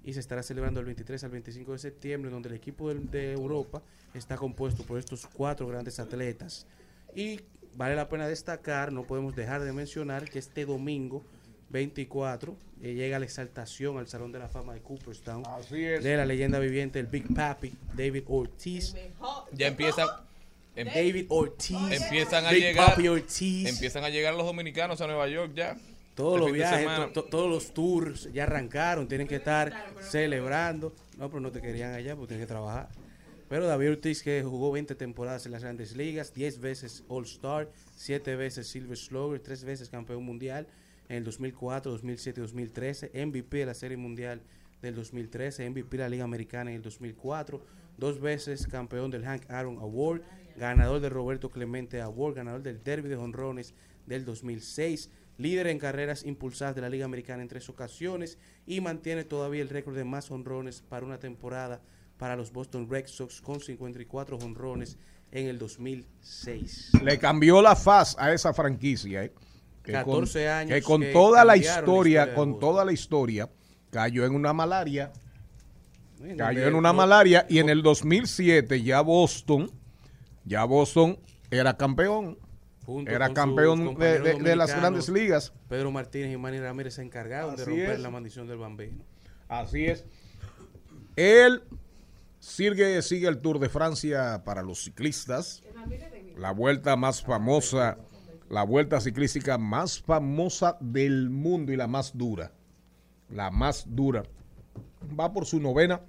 y se estará celebrando el 23 al 25 de septiembre, donde el equipo de, Europa está compuesto por estos cuatro grandes atletas. Y vale la pena destacar, no podemos dejar de mencionar que este domingo 24 eh, llega la exaltación al Salón de la Fama de Cooperstown Así es. de la leyenda viviente, el Big Papi, David Ortiz. Ya empiezan. David Ortiz. Empiezan a Big llegar. Papi Ortiz. Empiezan a llegar los dominicanos a Nueva York ya. Todos Este los viajes, semana. to- to- todos los tours ya arrancaron, tienen que estar celebrando. No, pero no te querían allá porque tienen que trabajar. Pero David Ortiz, que jugó 20 temporadas en las grandes ligas, 10 veces All-Star, 7 veces Silver Slugger, 3 veces campeón mundial en el 2004, 2007 y 2013, MVP de la Serie Mundial del 2013, MVP de la Liga Americana en el 2004, dos veces campeón del Hank Aaron Award, ganador del Roberto Clemente Award, ganador del Derby de Honrones del 2006, líder en carreras impulsadas de la Liga Americana en tres ocasiones y mantiene todavía el récord de más honrones para una temporada para los Boston Red Sox con 54 honrones en el 2006. Le cambió la faz a esa franquicia. ¿eh? Que 14 con, años Que con que toda la cambiaron la historia, historia de con toda la historia, cayó en una malaria. Cayó en una malaria y en el 2007 ya Boston, ya Boston era campeón. junto Era campeón de, compañeros de- de las grandes ligas. Pedro Martínez y Manny Ramírez se encargaron de romper es. la maldición del bambino. Así es. Él sigue, sigue el Tour de Francia para los ciclistas. La vuelta más famosa la vuelta ciclística más famosa del mundo y la más dura. La más dura. Va por su novena,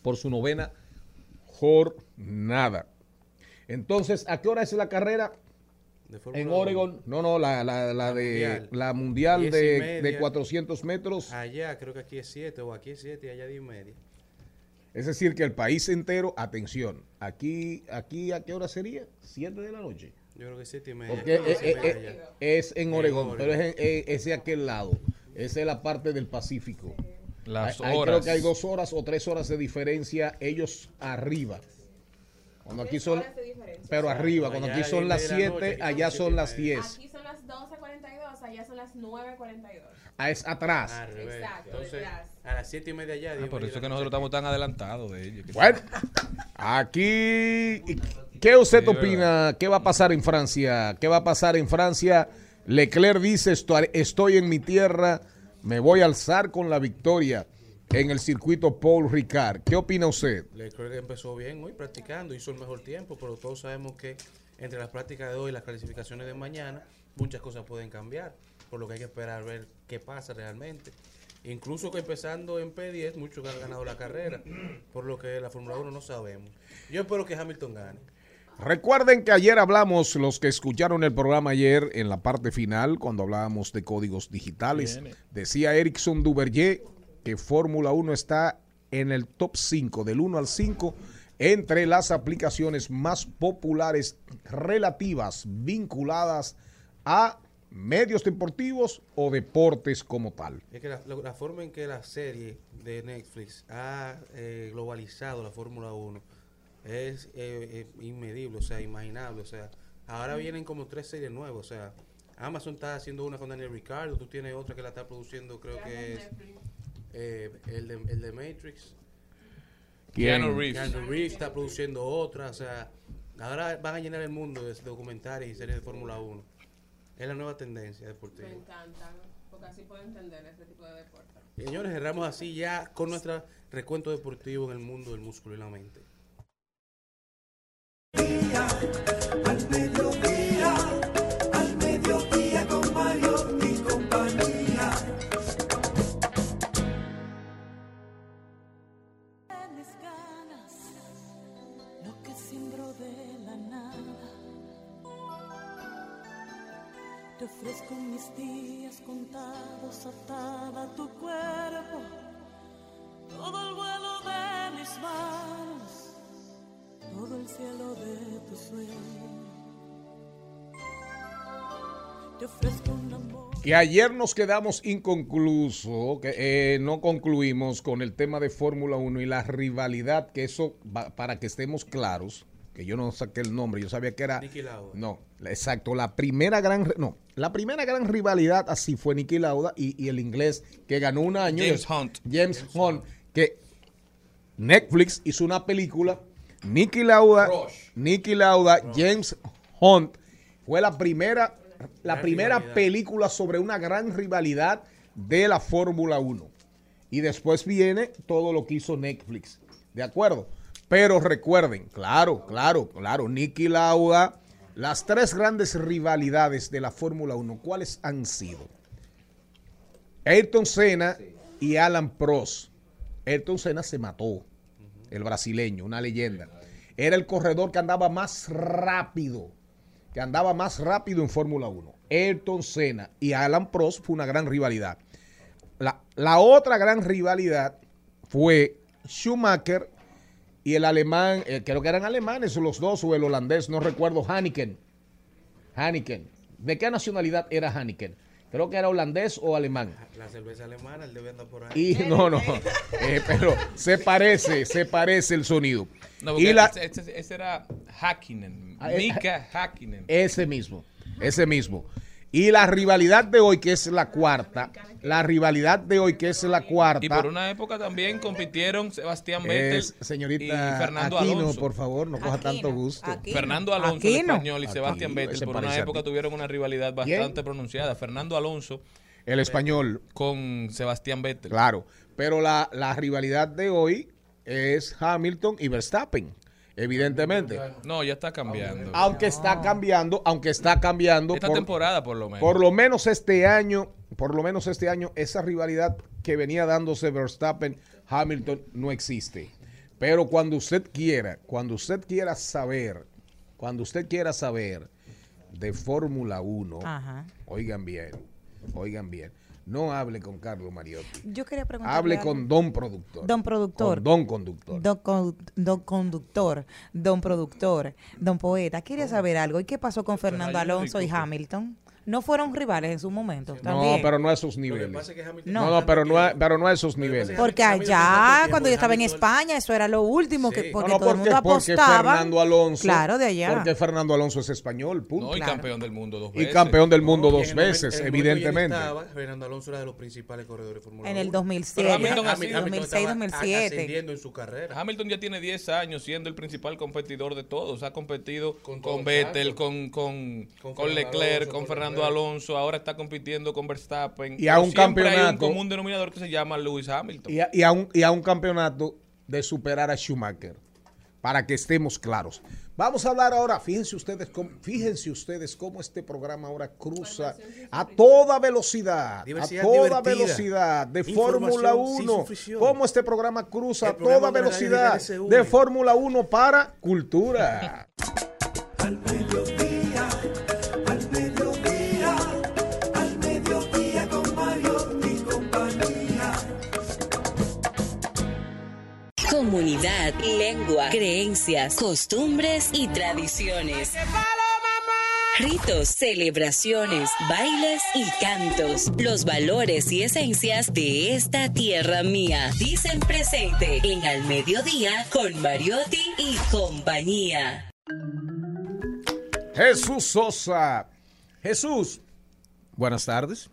por su novena jornada. Entonces, ¿a qué hora es la carrera? De En. Oregon, no, no, la, la, la de mundial. la mundial de, de 400 metros. Allá creo que aquí es 7 o aquí es 7 y allá 10 y media. Es decir, que el país entero, atención, aquí, aquí ¿a qué hora sería? 7 de la noche. Yo creo que 7 y media. Porque eh, eh, media eh, es en Oregón, pero es, en- es de aquel lado. Esa es la parte del Pacífico. Las Hay- hay- horas. creo que hay dos horas o tres horas de diferencia, ellos arriba. Cuando aquí son, pero arriba, cuando aquí son las de la noche, 7, aquí allá son las media. 10. Aquí son las 12.42, allá son las 9.42. Ah, es atrás. Revés. Exacto, Entonces, detrás. a las 7 y media allá. Ah, por eso de que nosotros estamos tan adelantados de ellos. Bueno, aquí, ¿qué usted Sí, opina? ¿Qué va a pasar en Francia? ¿Qué va a pasar en Francia? Leclerc dice, "Esto- estoy en mi tierra, me voy a alzar con la victoria en el circuito Paul Ricard. ¿Qué opina usted? Leclerc empezó bien hoy practicando, hizo el mejor tiempo, pero todos sabemos que entre las prácticas de hoy y las clasificaciones de mañana, muchas cosas pueden cambiar, por lo que hay que esperar a ver qué pasa realmente. Incluso que empezando en P10, muchos han ganado la carrera, por lo que la Fórmula 1 no sabemos. Yo espero que Hamilton gane. Recuerden que ayer hablamos, los que escucharon el programa ayer en la parte final, cuando hablábamos de códigos digitales, decía Erickson Duverger que Fórmula 1 está en el top 5, del 1 al 5, entre las aplicaciones más populares relativas, vinculadas a medios deportivos o deportes como tal. Es que la, forma en que la serie de Netflix ha eh, globalizado la Fórmula 1 es eh, eh, inmedible, o sea, imaginable. O sea, ahora vienen como tres series nuevas. O sea, Amazon está haciendo una con Daniel Ricardo, tú tienes otra que la está produciendo, creo que es eh, el, de, el de Matrix. ¿Quién? Keanu Reeves. Keanu Reeves está produciendo otra. O sea, ahora van a llenar el mundo de documentales y series de Fórmula 1. Es la nueva tendencia deportiva. Me encantan, porque así puedo entender ese tipo de deporte. Señores, cerramos así ya con nuestro recuento deportivo en el mundo del músculo y la mente. Te ofrezco mis días contados atada a tu cuerpo, todo el vuelo de mis manos, todo el cielo de tu sueño. Te ofrezco un amor. Que ayer nos quedamos inconcluso, que eh, no concluimos con el tema de Fórmula 1 y la rivalidad, que eso, para que estemos claros, que yo no saqué el nombre, yo sabía que era... Niki Lauda. No, exacto, la primera gran... No, la primera gran rivalidad así fue Nicky Lauda y, y el inglés que ganó un año. James Hunt. James Hunt, que Netflix hizo una película, Nicky Lauda, Nicky Lauda, James Hunt, fue la primera, la Gran primera rivalidad. película sobre una gran rivalidad de la Fórmula 1. Y después viene todo lo que hizo Netflix. ¿De acuerdo? Pero recuerden, claro, claro, claro, Nicky Lauda, las tres grandes rivalidades de la Fórmula 1, ¿cuáles han sido? Ayrton Senna y Alan Prost. Ayrton Senna se mató, el brasileño, una leyenda. Era el corredor que andaba más rápido, que andaba más rápido en Fórmula 1. Ayrton Senna y Alan Prost fue una gran rivalidad. La, la otra gran rivalidad fue Schumacher y el alemán, eh, creo que eran alemanes los dos, o el holandés, no recuerdo, Hanneken. Hanneken. ¿De qué nacionalidad era Hanneken? Creo que era holandés o alemán. La cerveza alemana, él debe andar por ahí. Y no, no, eh, pero se parece, se parece el sonido. No, porque y la, ese, ese- ese era Hakkinen. Ah, eh, Mika Hakkinen. ese mismo, ese mismo. Y la rivalidad de hoy, que es la cuarta, la rivalidad de hoy, que es la cuarta, Y por una época también compitieron Sebastián Vettel señorita y Fernando Aquino, Alonso. por favor, no coja tanto gusto. Fernando Alonso, el español, y Sebastián Aquino, Vettel, por una época tuvieron una rivalidad ¿Quién? bastante pronunciada. Fernando Alonso. El español. Con Sebastián Vettel. Claro, pero la, la rivalidad de hoy es Hamilton y Verstappen. Evidentemente. No, ya está cambiando. Aunque está cambiando, aunque está cambiando. Esta temporada, por lo menos. Por lo menos este año, por lo menos este año, esa rivalidad que venía dándose Verstappen, Hamilton, no existe. Pero cuando usted quiera, cuando usted quiera saber, cuando usted quiera saber de Fórmula 1, Ajá. oigan bien, oigan bien, no hable con Carlos Mariotti. Yo quería preguntarle Hable con Don Productor. Don Productor. Con Don Conductor. Don, con- don conductor, don productor, don poeta. Quería saber algo. ¿Y qué pasó con Fernando Alonso y Hamilton? ¿No fueron rivales en su momento? No, También. pero no a esos niveles. pasa es que Hamilton- No, no, pero no, a, pero no a esos niveles. Porque allá, cuando yo estaba en España, eso era lo último que porque No, no, todo el porque, mundo porque apostaba. Fernando Alonso. Claro, de allá. Porque Fernando Alonso es español, punto. No, y campeón del mundo dos Y veces. campeón del mundo Y dos en veces, en el evidentemente. estaba, Fernando Alonso era de los principales corredores de Fórmula En 1. el 2007, Pero Hamilton ha Hamilton sido- 2006, estaba 2007. ascendiendo en su carrera. Hamilton ya tiene 10 años siendo el principal competidor de todos. Ha competido con, todos, Vettel, con, con, Con con Fernando Leclerc, Alonso, con con Fernando. Alonso. Ahora está compitiendo con Verstappen. Y a un siempre hay un campeonato- común denominador que se llama Lewis Hamilton. Y a, y a un, y a un campeonato de superar a Schumacher. Para que estemos claros. Vamos a hablar ahora, fíjense ustedes, cómo, fíjense ustedes cómo este programa ahora cruza a toda velocidad, Diversidad a toda divertida. velocidad de Fórmula sin 1. sufrición. Cómo este programa cruza a toda velocidad de Fórmula 1 para cultura. Comunidad, lengua, creencias, costumbres y tradiciones. Ritos, celebraciones, bailes y cantos. Los valores y esencias de esta tierra mía. Dicen presente en Al Mediodía con Mariotti y compañía. Jesús Sosa. Jesús, buenas tardes.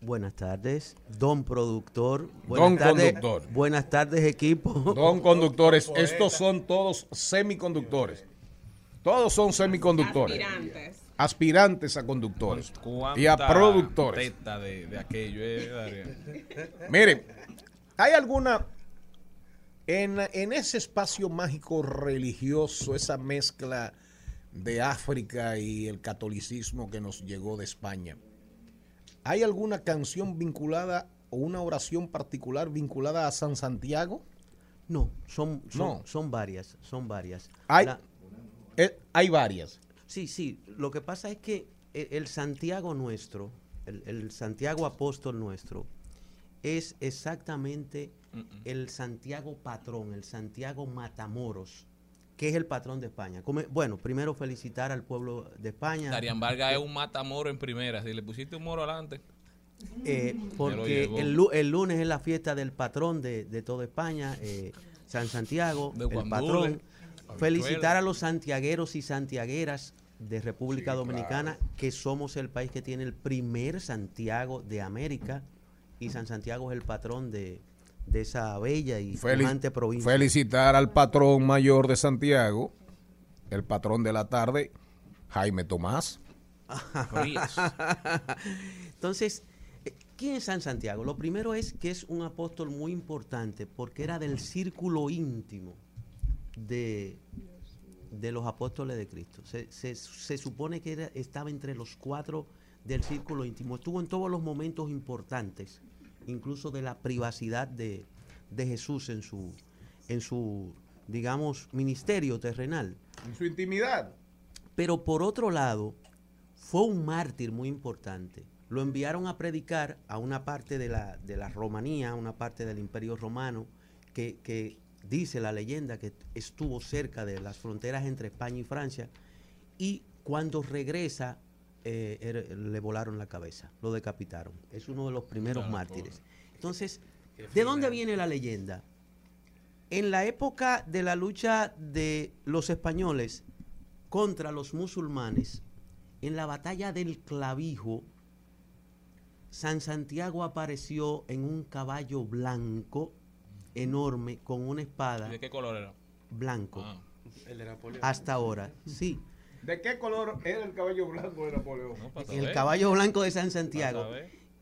Buenas tardes, don productor. Buenas Don tardes, conductor. Buenas tardes, equipo. Don conductores, estos son todos semiconductores. Todos son semiconductores. Aspirantes. Aspirantes a conductores y a ¿Cuánta productores. teta de, de aquello, eh? Miren, ¿hay alguna en, en ese espacio mágico religioso, esa mezcla de África y el catolicismo que nos llegó de España? ¿Hay alguna canción vinculada o una oración particular vinculada a San Santiago? No, son, son, No. son varias, son varias. Hay, La- eh, hay varias. sí, sí, lo que pasa es que el, el Santiago nuestro, el, el Santiago apóstol nuestro, es exactamente el Santiago patrón, el Santiago Matamoros, que es el patrón de España. Come- bueno, primero felicitar al pueblo de España. Darían Vargas es un matamoro en primera. Si le pusiste un moro adelante. Eh, porque el, lu- el lunes es la fiesta del patrón de, de toda España, eh, San Santiago, De el Guandule, patrón. Felicitar a los santiagueros y santiagueras de República Dominicana, que somos el país que tiene el primer Santiago de América, y San Santiago es el patrón de, de esa bella y pujante provincia. felicitar al patrón mayor de Santiago, el patrón de la tarde, Jaime Tomás. Entonces, eh, ¿quién es San Santiago? Lo primero es que es un apóstol muy importante porque era del círculo íntimo de, de los apóstoles de Cristo. Se, se- se supone que era- estaba entre los cuatro del círculo íntimo. Estuvo en todos los momentos importantes, incluso de la privacidad de, de Jesús en su, en su, digamos, ministerio terrenal. En su intimidad. Pero por otro lado, fue un mártir muy importante. Lo enviaron a predicar a una parte de la, de la Romanía, a una parte del Imperio Romano, que, que dice la leyenda que estuvo cerca de las fronteras entre España y Francia. Y cuando regresa, eh, er- le volaron la cabeza, lo decapitaron. Es uno de los primeros Claro, mártires. Entonces, ¿de dónde viene la leyenda? En la época de la lucha de los españoles contra los musulmanes, en la batalla del clavijo, San Santiago apareció en un caballo blanco enorme con una espada ¿Y ¿De qué color era? blanco. Ah. El de Napoleón. Hasta ahora, sí. ¿De qué color era el caballo blanco de Napoleón? No, El caballo blanco de San Santiago.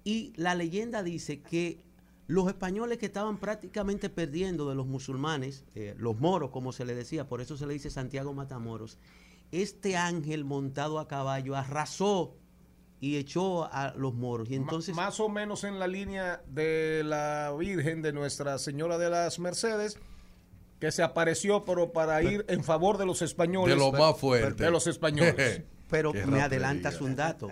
Y la leyenda dice que Los españoles que estaban prácticamente perdiendo de los musulmanes, eh, los moros, como se le decía, por eso se le dice Santiago Matamoros, este ángel montado a caballo arrasó y echó a los moros. Y entonces, más o menos en la línea de la Virgen de Nuestra Señora de las Mercedes, que se apareció, pero para ir en favor de los españoles. De los más fuertes. De los españoles. pero Qué me adelantas un dato.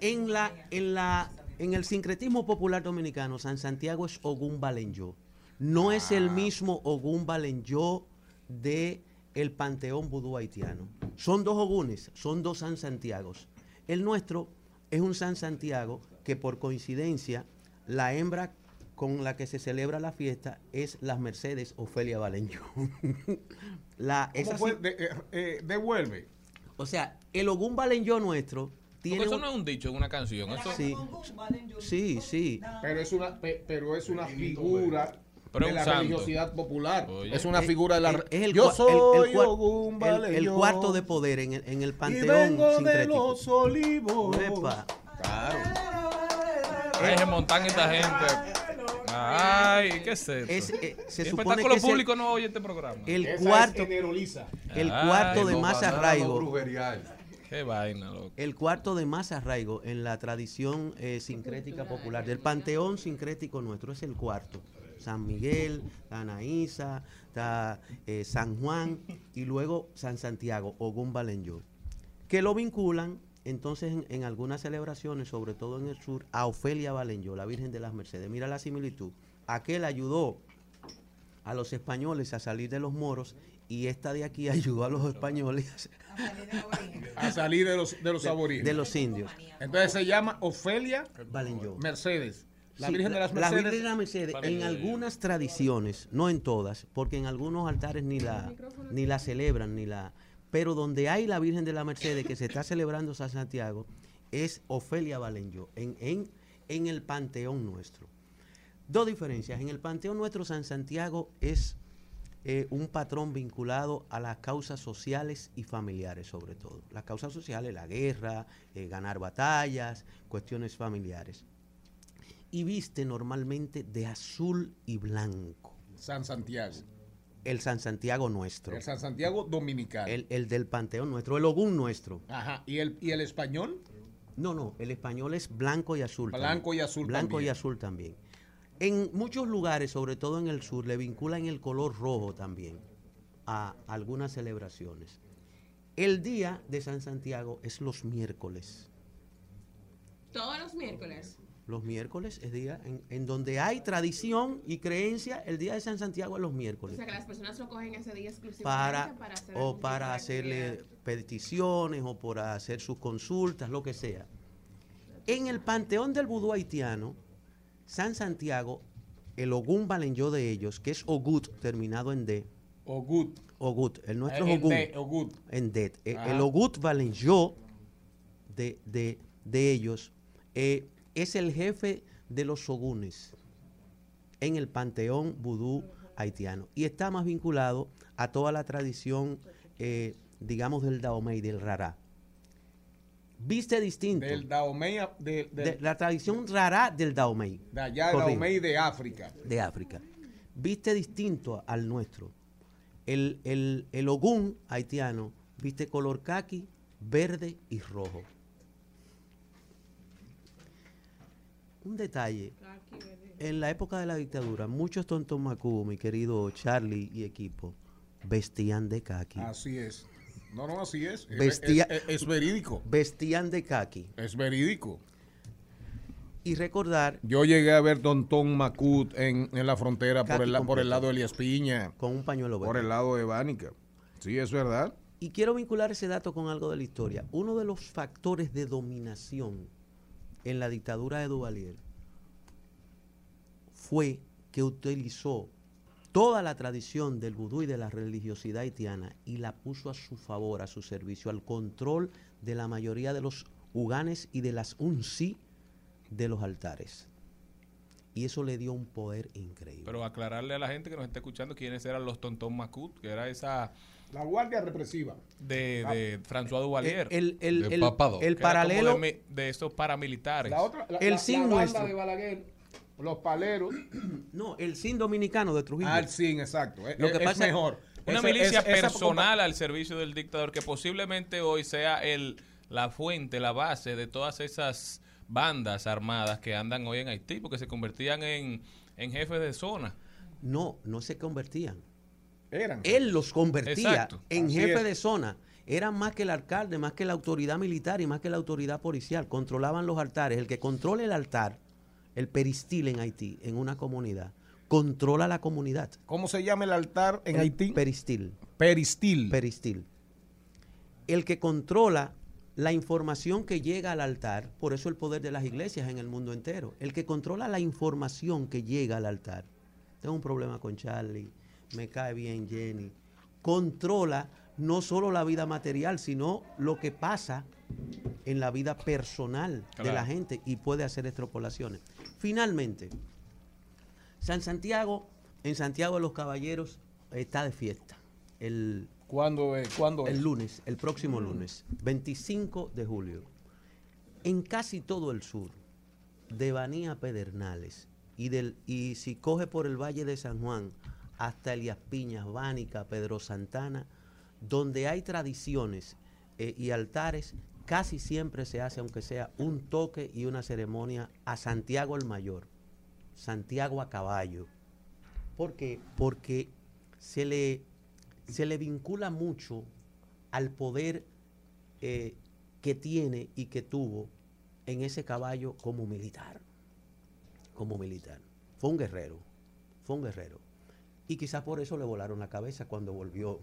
En la, en la, en el sincretismo popular dominicano, San Santiago es Ogún Balenyo. No es el mismo Ogún Balenyo de el panteón vudú haitiano. Son dos Ogunes, son dos San Santiagos. El nuestro es un San Santiago que por coincidencia la hembra con la que se celebra la fiesta es las Mercedes Ofelia De- eh, eh, devuelve. o sea, el Ogún Balenyo nuestro tiene Porque eso un- no es un dicho en una canción. Eso, Sí, sí, sí. Pero es una, pe- pero es una figura Pero de es la santo. religiosidad popular. Oye. Es una Es- figura de la. es- es el yo el- soy el cua- Ogún el- Baleyo. el cuarto de poder en el, en el Y panteón vengo de los olivos. Epa. Claro. Ay, se montan esta gente. Ay, ¿qué es esto? Es, eh, se el supone espectáculo que es el- público no oye este programa. El Esa cuarto, es el Ay, cuarto de más arraigo. Qué vaina, loco. el cuarto de más arraigo en la tradición eh, sincrética popular, del panteón sincrético nuestro, es el cuarto. San Miguel, Anaísa, eh, San Juan y luego San Santiago, Ogún Balenyo, que lo vinculan entonces en, en algunas celebraciones, sobre todo en el sur, a Ofelia Balenyo, la Virgen de las Mercedes. Mira la similitud. Aquel ayudó a los españoles a salir de los moros y esta de aquí ayudó a los españoles A salir de los, de los de, aborígenes. de los indios. Entonces se llama Ofelia Balenyo. Mercedes. La Virgen de las la Mercedes. Virgen de las Mercedes, en algunas tradiciones, no en todas, porque en algunos altares ni la, ni la celebran, ni la. Pero donde hay la Virgen de la Mercedes que se está celebrando San Santiago, es Ofelia Balenyo, en, en, en el panteón nuestro. Dos diferencias. En el panteón nuestro, San Santiago es eh, un patrón vinculado a las causas sociales y familiares, sobre todo. Las causas sociales, la guerra, eh, ganar batallas, cuestiones familiares. Y viste normalmente de azul y blanco. San Santiago. El San Santiago nuestro. El San Santiago dominicano. El, el del panteón nuestro, el Ogún nuestro. Ajá. ¿Y el, ¿Y el español? No, no, el español es blanco y azul. Blanco también. y azul Blanco también. y azul también. En muchos lugares, sobre todo en el sur, le vinculan el color rojo también a algunas celebraciones. El día de San Santiago es los miércoles. Todos los miércoles. Los miércoles es día en, en donde hay tradición y creencia, el día de San Santiago es los O miércoles. sea que las personas lo cogen ese día exclusivamente para, para hacer o para de hacerle peticiones o para hacer sus consultas, lo que sea. En el panteón del vudú haitiano, San Santiago, el Ogún Balenyo de ellos, que es Ogut, terminado en D. Ogut. Ogut, el nuestro Eh, en Ogún. D, Ogut. En D. Eh, Ajá. El Ogut Balenyo de, de, de ellos eh, es el jefe de los Ogunes en el panteón vudú haitiano y está más vinculado a toda la tradición, eh, digamos, del Dahomey, del Rará. Viste distinto. Del Dahomey. de, de- de la tradición rara del Dahomey. de allá de Corrijo, Dahomey de África. de África. Viste distinto al nuestro. El, el, el Ogún haitiano viste color caqui, verde y rojo. Un detalle. En la época de la dictadura, muchos tontomacú, mi querido Charlie y equipo, vestían de caqui. Así es. No, no, así es. Es- Vestía- es, es- es verídico. Vestían de caqui. Es verídico. Y recordar Yo llegué a ver Tontón Macut en, en la frontera por el, por el lado de Elías Piña, con un pañuelo por verde. el lado de Bánica. Sí, es verdad. Y quiero vincular ese dato con algo de la historia. Uno de los factores de dominación en la dictadura de Duvalier fue que utilizó toda la tradición del vudú y de la religiosidad haitiana y la puso a su favor, a su servicio, al control de la mayoría de los uganes y de las unsi de los altares. Y eso le dio un poder increíble. Pero aclararle a la gente que nos está escuchando quiénes eran los Tontón Macut, que era esa La guardia represiva. de, de François Duvalier. El- el- De el- Papado. el paralelo, de, de estos paramilitares. La otra, la, El la- sin nuestro. de Balaguer Los paleros. No, el sin dominicano de Trujillo. Ah, el sin, exacto. Es- Lo que es pasa mejor. Una Esa- milicia esa- esa personal al servicio del dictador que posiblemente hoy sea el la fuente, la base de todas esas bandas armadas que andan hoy en Haití, porque se convertían en, en jefes de zona. No, no se convertían. Eran. Él los convertía Exacto. en Así jefe es. de zona. Eran más que el alcalde, más que la autoridad militar y más que la autoridad policial. Controlaban los altares. El que controle el altar, el peristil en Haití, en una comunidad, controla la comunidad. ¿Cómo se llama el altar en El Haití? Peristil. Peristil. Peristil. El que controla la información que llega al altar, por eso el poder de las iglesias en el mundo entero. El que controla la información que llega al altar. Tengo un problema con Charlie, me cae bien Jenny. Controla no solo la vida material, sino lo que pasa en la vida personal de la gente y puede hacer extrapolaciones. Finalmente, San Santiago, en Santiago de los Caballeros, está de fiesta. El, ¿Cuándo es? ¿Cuándo el es? lunes, el próximo lunes, 25 de julio. En casi todo el sur, de Banía a Pedernales, y, del, y si coge por el Valle de San Juan hasta Elias Piñas, Bánica, Pedro Santana, donde hay tradiciones eh, y altares, casi siempre se hace, aunque sea un toque y una ceremonia a Santiago el Mayor, Santiago a caballo. ¿Por qué? Porque se le, se le vincula mucho al poder eh, que tiene y que tuvo en ese caballo como militar. Como militar. Fue un guerrero. Fue un guerrero. Y quizás por eso le volaron la cabeza cuando volvió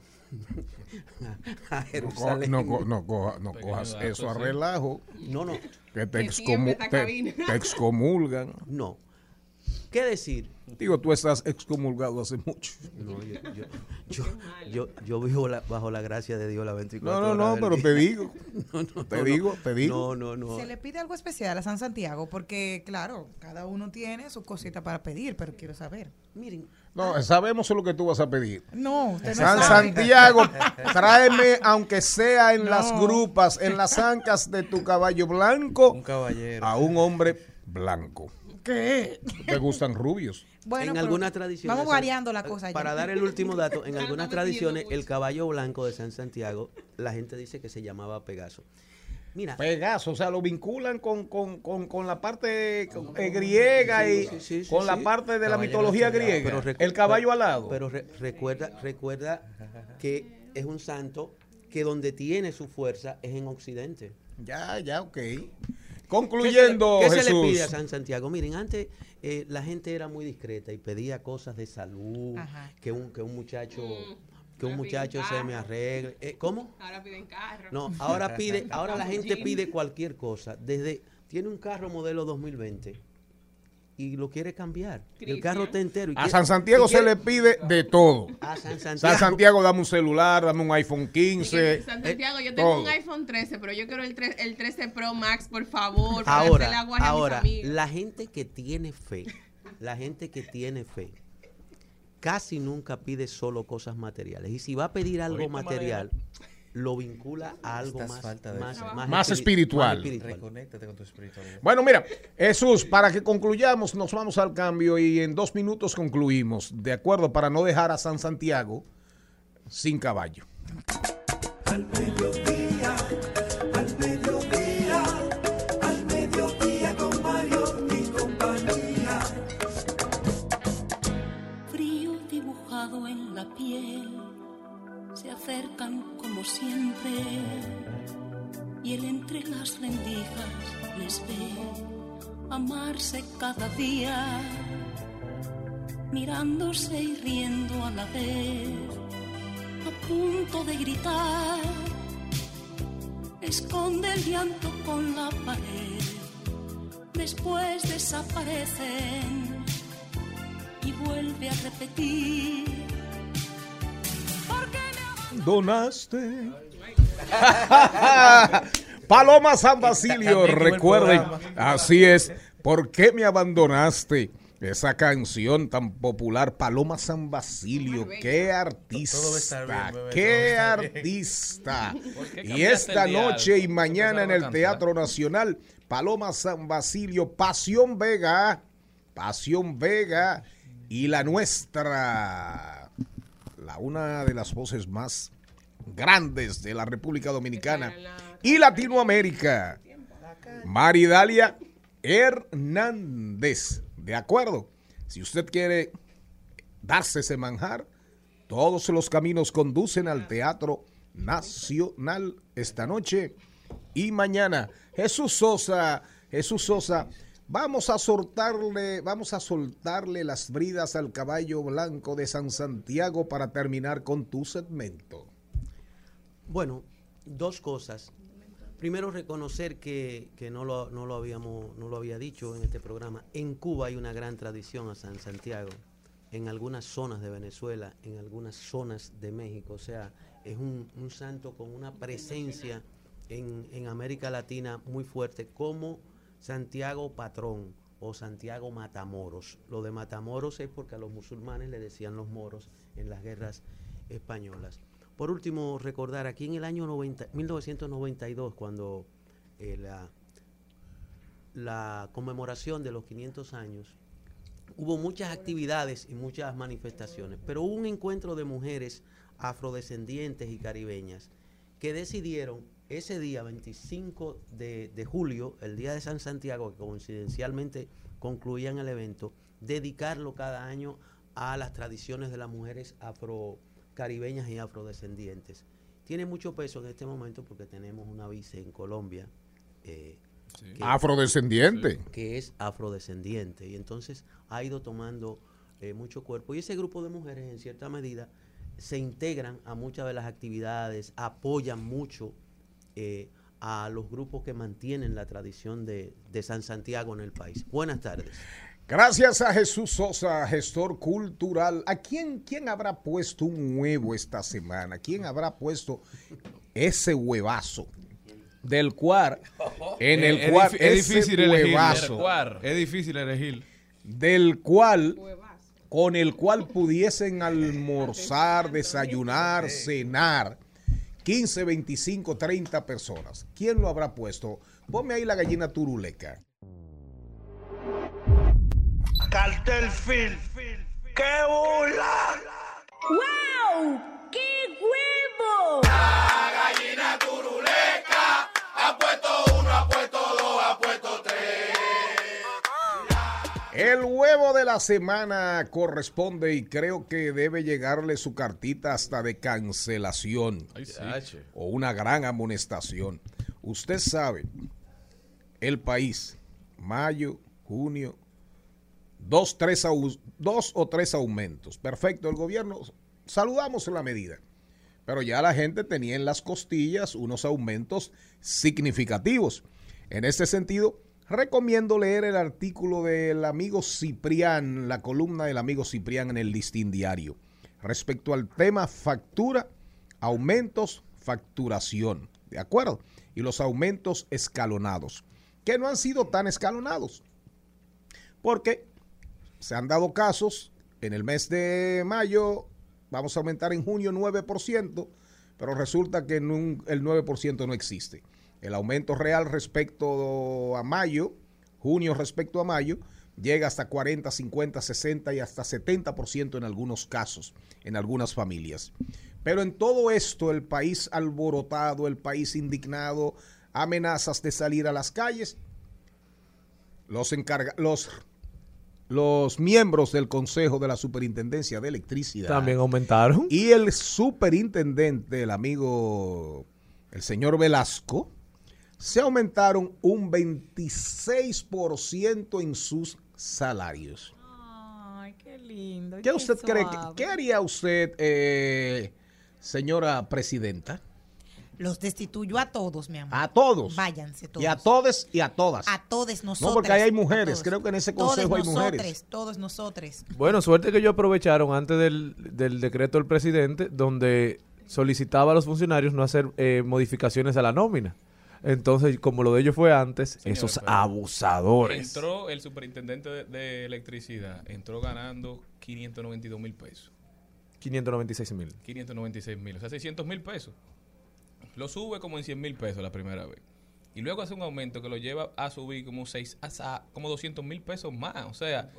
a, a No, co- Jerusalén. no, co- no coja- no Pequeño cojas eso a relajo. No, no. Que te, excomu- te- excomulgan. No. ¿Qué decir? Digo, tú estás excomulgado hace mucho. No, yo, yo, yo, yo, yo vivo la- bajo la gracia de Dios la 24 No, no, no, pero te digo. No, no, Te no, digo, no. te digo. No, no, no. Se le pide algo especial a San Santiago porque, claro, cada uno tiene su cosita para pedir, pero quiero saber. Miren. No, sabemos lo que tú vas a pedir. No, usted no San sabe. Santiago, tráeme, aunque sea en No. las grupas, en las ancas de tu caballo blanco, Un caballero. a un hombre blanco. ¿Qué? ¿Te gustan rubios? Bueno, en algunas tradiciones. Vamos San- variando la cosa. ya. Para dar el último dato, en algunas tradiciones, el caballo blanco de San Santiago, la gente dice que se llamaba Pegaso. Mira. Pegaso, o sea, lo vinculan con, con, con, con la parte eh, griega y Sí, sí, sí, con la parte de la mitología griega. pero el caballo pero- alado. Pero re- recuerda, recuerda que es un santo que donde tiene su fuerza es en Occidente. Ya, ya, ok. Concluyendo, ¿Qué se le, qué se le pide a San Santiago? Miren, antes eh, la gente era muy discreta y pedía cosas de salud, Ajá. que un, que un muchacho, Mm, que un muchacho se me arregle. Eh, ¿Cómo? Ahora piden carro. No, ahora pide, ahora la gente pide cualquier cosa. Desde tiene un carro modelo 2020 y lo quiere cambiar. El carro está entero. y A quiere- San Santiago y se quiere- le pide de todo. A San San Santiago. Santiago, dame un celular, dame un iPhone 15. San eh, Santiago, yo tengo todo. un iPhone 13, pero yo quiero el, tre- el 13 Pro Max, por favor, para Ahora, aguaje a mis ahora, la gente que tiene fe, la gente que tiene fe, casi nunca pide solo cosas materiales. Y si va a pedir algo ¿Oíste, material, lo vincula a algo más, falta de más, espiritual. más espiritual. Reconéctate con tu espiritualidad. Bueno, mira, Jesús, para que concluyamos, nos vamos al cambio y en dos minutos concluimos, ¿de acuerdo? Para no dejar a San Santiago sin caballo. Al se acercan como siempre, y él entre las rendijas les ve amarse cada día, mirándose y riendo a la vez, a punto de gritar, esconde el llanto con la pared, después desaparecen y vuelve a repetir. Donaste. Paloma San Basilio, recuerden, así es, ¿por qué me abandonaste? Esa canción tan popular, Paloma San Basilio, qué artista, bien, qué artista. ¿Por qué Y esta noche y ¿Por qué mañana en el? Teatro Nacional, Paloma San Basilio, Pasión Vega, Pasión Vega y la nuestra, una de las voces más grandes de la República Dominicana y Latinoamérica, Maridalia Hernández. ¿De acuerdo? Si usted quiere darse ese manjar, todos los caminos conducen al Teatro Nacional esta noche y mañana. Jesús Sosa, Jesús Sosa, vamos a soltarle, vamos a soltarle las bridas al caballo blanco de San Santiago para terminar con tu segmento. Bueno, dos cosas. Primero, reconocer que, que no, lo, no, lo habíamos, no lo había dicho en este programa. En Cuba hay una gran tradición a San Santiago, en algunas zonas de Venezuela, en algunas zonas de México. O sea, es un, un santo con una presencia en, en América Latina muy fuerte, como Santiago Patrón o Santiago Matamoros. Lo de Matamoros es porque a los musulmanes le decían los moros en las guerras españolas. Por último, recordar aquí en el año 90 1992, cuando eh, la, la conmemoración de los 500 años, hubo muchas actividades y muchas manifestaciones, pero hubo un encuentro de mujeres afrodescendientes y caribeñas que decidieron ese día, 25 de, de julio, el día de San Santiago, que coincidencialmente concluían el evento, dedicarlo cada año a las tradiciones de las mujeres afrocaribeñas y afrodescendientes. Tiene mucho peso en este momento porque tenemos una vice en Colombia. eh, que- Afrodescendiente. que es afrodescendiente y entonces ha ido tomando eh, mucho cuerpo y ese grupo de mujeres en cierta medida se integran a muchas de las actividades, apoyan mucho eh, a los grupos que mantienen la tradición de, de San Santiago en el país. Buenas tardes. Gracias a Jesús Sosa, gestor cultural. ¿A quién, quién habrá puesto un huevo esta semana? ¿Quién habrá puesto ese huevazo? Del cual, en el Es- es cual, es ese difícil elegir. huevazo, Es difícil elegir. del cual, con el cual pudiesen almorzar, desayunar, cenar, 15, 25, 30 personas. ¿Quién lo habrá puesto? Ponme ahí la gallina turuleca. Cartel Phil. ¡Qué burla! ¡Wow! ¡Qué huevo! El huevo de la semana corresponde y creo que debe llegarle su cartita hasta de cancelación o una gran amonestación. Usted sabe, el país, mayo, junio, dos, tres, dos o tres aumentos. Perfecto, el gobierno, saludamos la medida. Pero ya la gente tenía en las costillas unos aumentos significativos. En este sentido, recomiendo leer el artículo del amigo Ciprián, la columna del amigo Ciprián en el Listín Diario, respecto al tema factura, aumentos, facturación. ¿De acuerdo? Y los aumentos escalonados, que no han sido tan escalonados. Porque se han dado casos en el mes de mayo, vamos a aumentar en junio 9%, pero resulta que el 9% no existe. El aumento real respecto a mayo, junio respecto a mayo, llega hasta 40, 50, 60 y hasta 70% en algunos casos, en algunas familias. Pero en todo esto, el país alborotado, el país indignado, amenazas de salir a las calles, los, encarga los, los miembros del Consejo de la Superintendencia de Electricidad También aumentaron. y el superintendente, el amigo, el señor Velasco, se aumentaron un 26% en sus salarios. Ay, qué lindo. ¿Qué usted cree? ¿Qué haría usted, eh, señora presidenta? Los destituyo a todos, mi amor. A todos. Váyanse todos. Y a todos y a todas. A todos nosotros. No, porque ahí hay mujeres. Creo que en ese Todos consejo hay nosotros, mujeres. Todos nosotros. Bueno, suerte que ellos aprovecharon antes del, del decreto del presidente donde solicitaba a los funcionarios no hacer eh, modificaciones a la nómina. Entonces, como lo de ellos fue antes, esos abusadores. Entró el superintendente de, de electricidad, entró ganando 592 mil pesos. 596 mil. 596 mil, o sea, 600 mil pesos. Lo sube como en 100 mil pesos la primera vez. y luego hace un aumento que lo lleva a subir como seis, hasta como 200 mil pesos más. O sea,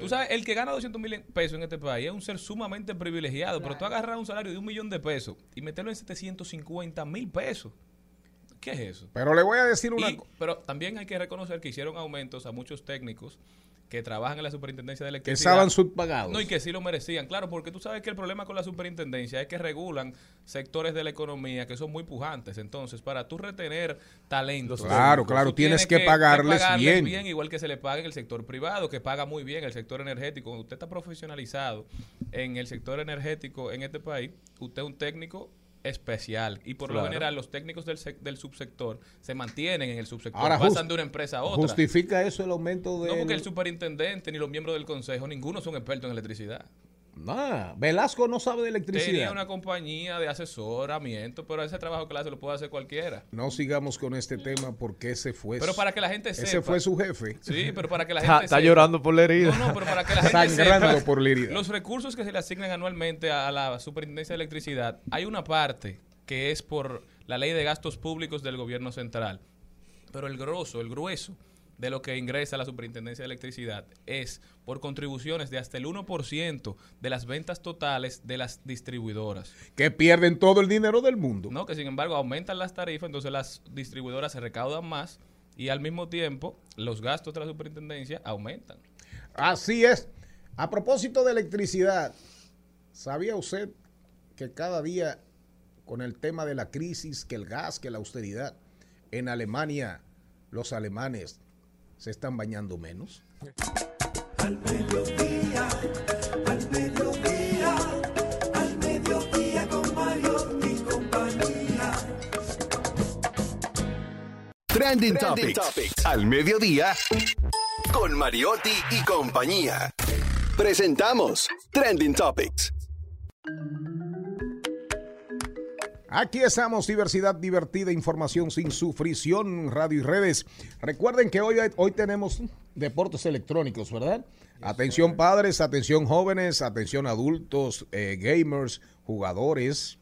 tú sabes, el que gana 200 mil pesos en este país es un ser sumamente privilegiado, pero tú agarras un salario de un millón de pesos y meterlo en 750 mil pesos. ¿Qué es eso? Pero le voy a decir una cosa. Pero también hay que reconocer que hicieron aumentos a muchos técnicos que trabajan en la superintendencia de Que electricidad. estaban subpagados. No, y que sí lo merecían, claro, porque tú sabes que el problema con la superintendencia es que regulan sectores de la economía que son muy pujantes. Entonces, para tú retener talentos, Claro, claro, tienes que pagarles bien. igual que se le paga en el sector privado, que paga muy bien el sector energético. Cuando usted está profesionalizado en el sector energético en este país, usted es un técnico especial y por lo general los técnicos del, del subsector se mantienen en el subsector, Ahora, pasan de una empresa a otra. ¿Justifica eso el aumento de.? No, porque el superintendente ni los miembros del consejo, ninguno son expertos en electricidad. Ah, Velasco no sabe de electricidad. Tenía una compañía de asesoramiento, pero ese trabajo que le hace lo puede hacer cualquiera. No sigamos con este tema porque ese fue. Pero para que la gente Ese sepa. fue su jefe. Sí, pero para que la Está, gente está sepa. llorando por la herida. No, no, pero para que la gente Sangrando sepa, por la herida. Los recursos que se le asignan anualmente a la Superintendencia de Electricidad, hay una parte que es por la ley de gastos públicos del gobierno central. Pero el grosso, el grueso de lo que ingresa la Superintendencia de Electricidad es por contribuciones de hasta el 1% de las ventas totales de las distribuidoras. Que pierden todo el dinero del mundo. No, que sin embargo aumentan las tarifas, entonces las distribuidoras se recaudan más y al mismo tiempo los gastos de la superintendencia aumentan. Así es. A propósito de electricidad, ¿sabía usted que cada día con el tema de la crisis, que el gas, que la austeridad, en Alemania los alemanes se están bañando menos? Al mediodía, al mediodía, al mediodía con Mario y compañía. Trending, Topics. Al mediodía con Mariotti y compañía. Presentamos Trending Topics. Aquí estamos, diversidad divertida, información sin sufrición, radio y redes. Recuerden que hoy, hoy tenemos deportes electrónicos, ¿verdad? atención padres, atención jóvenes, atención adultos, eh, gamers, jugadores,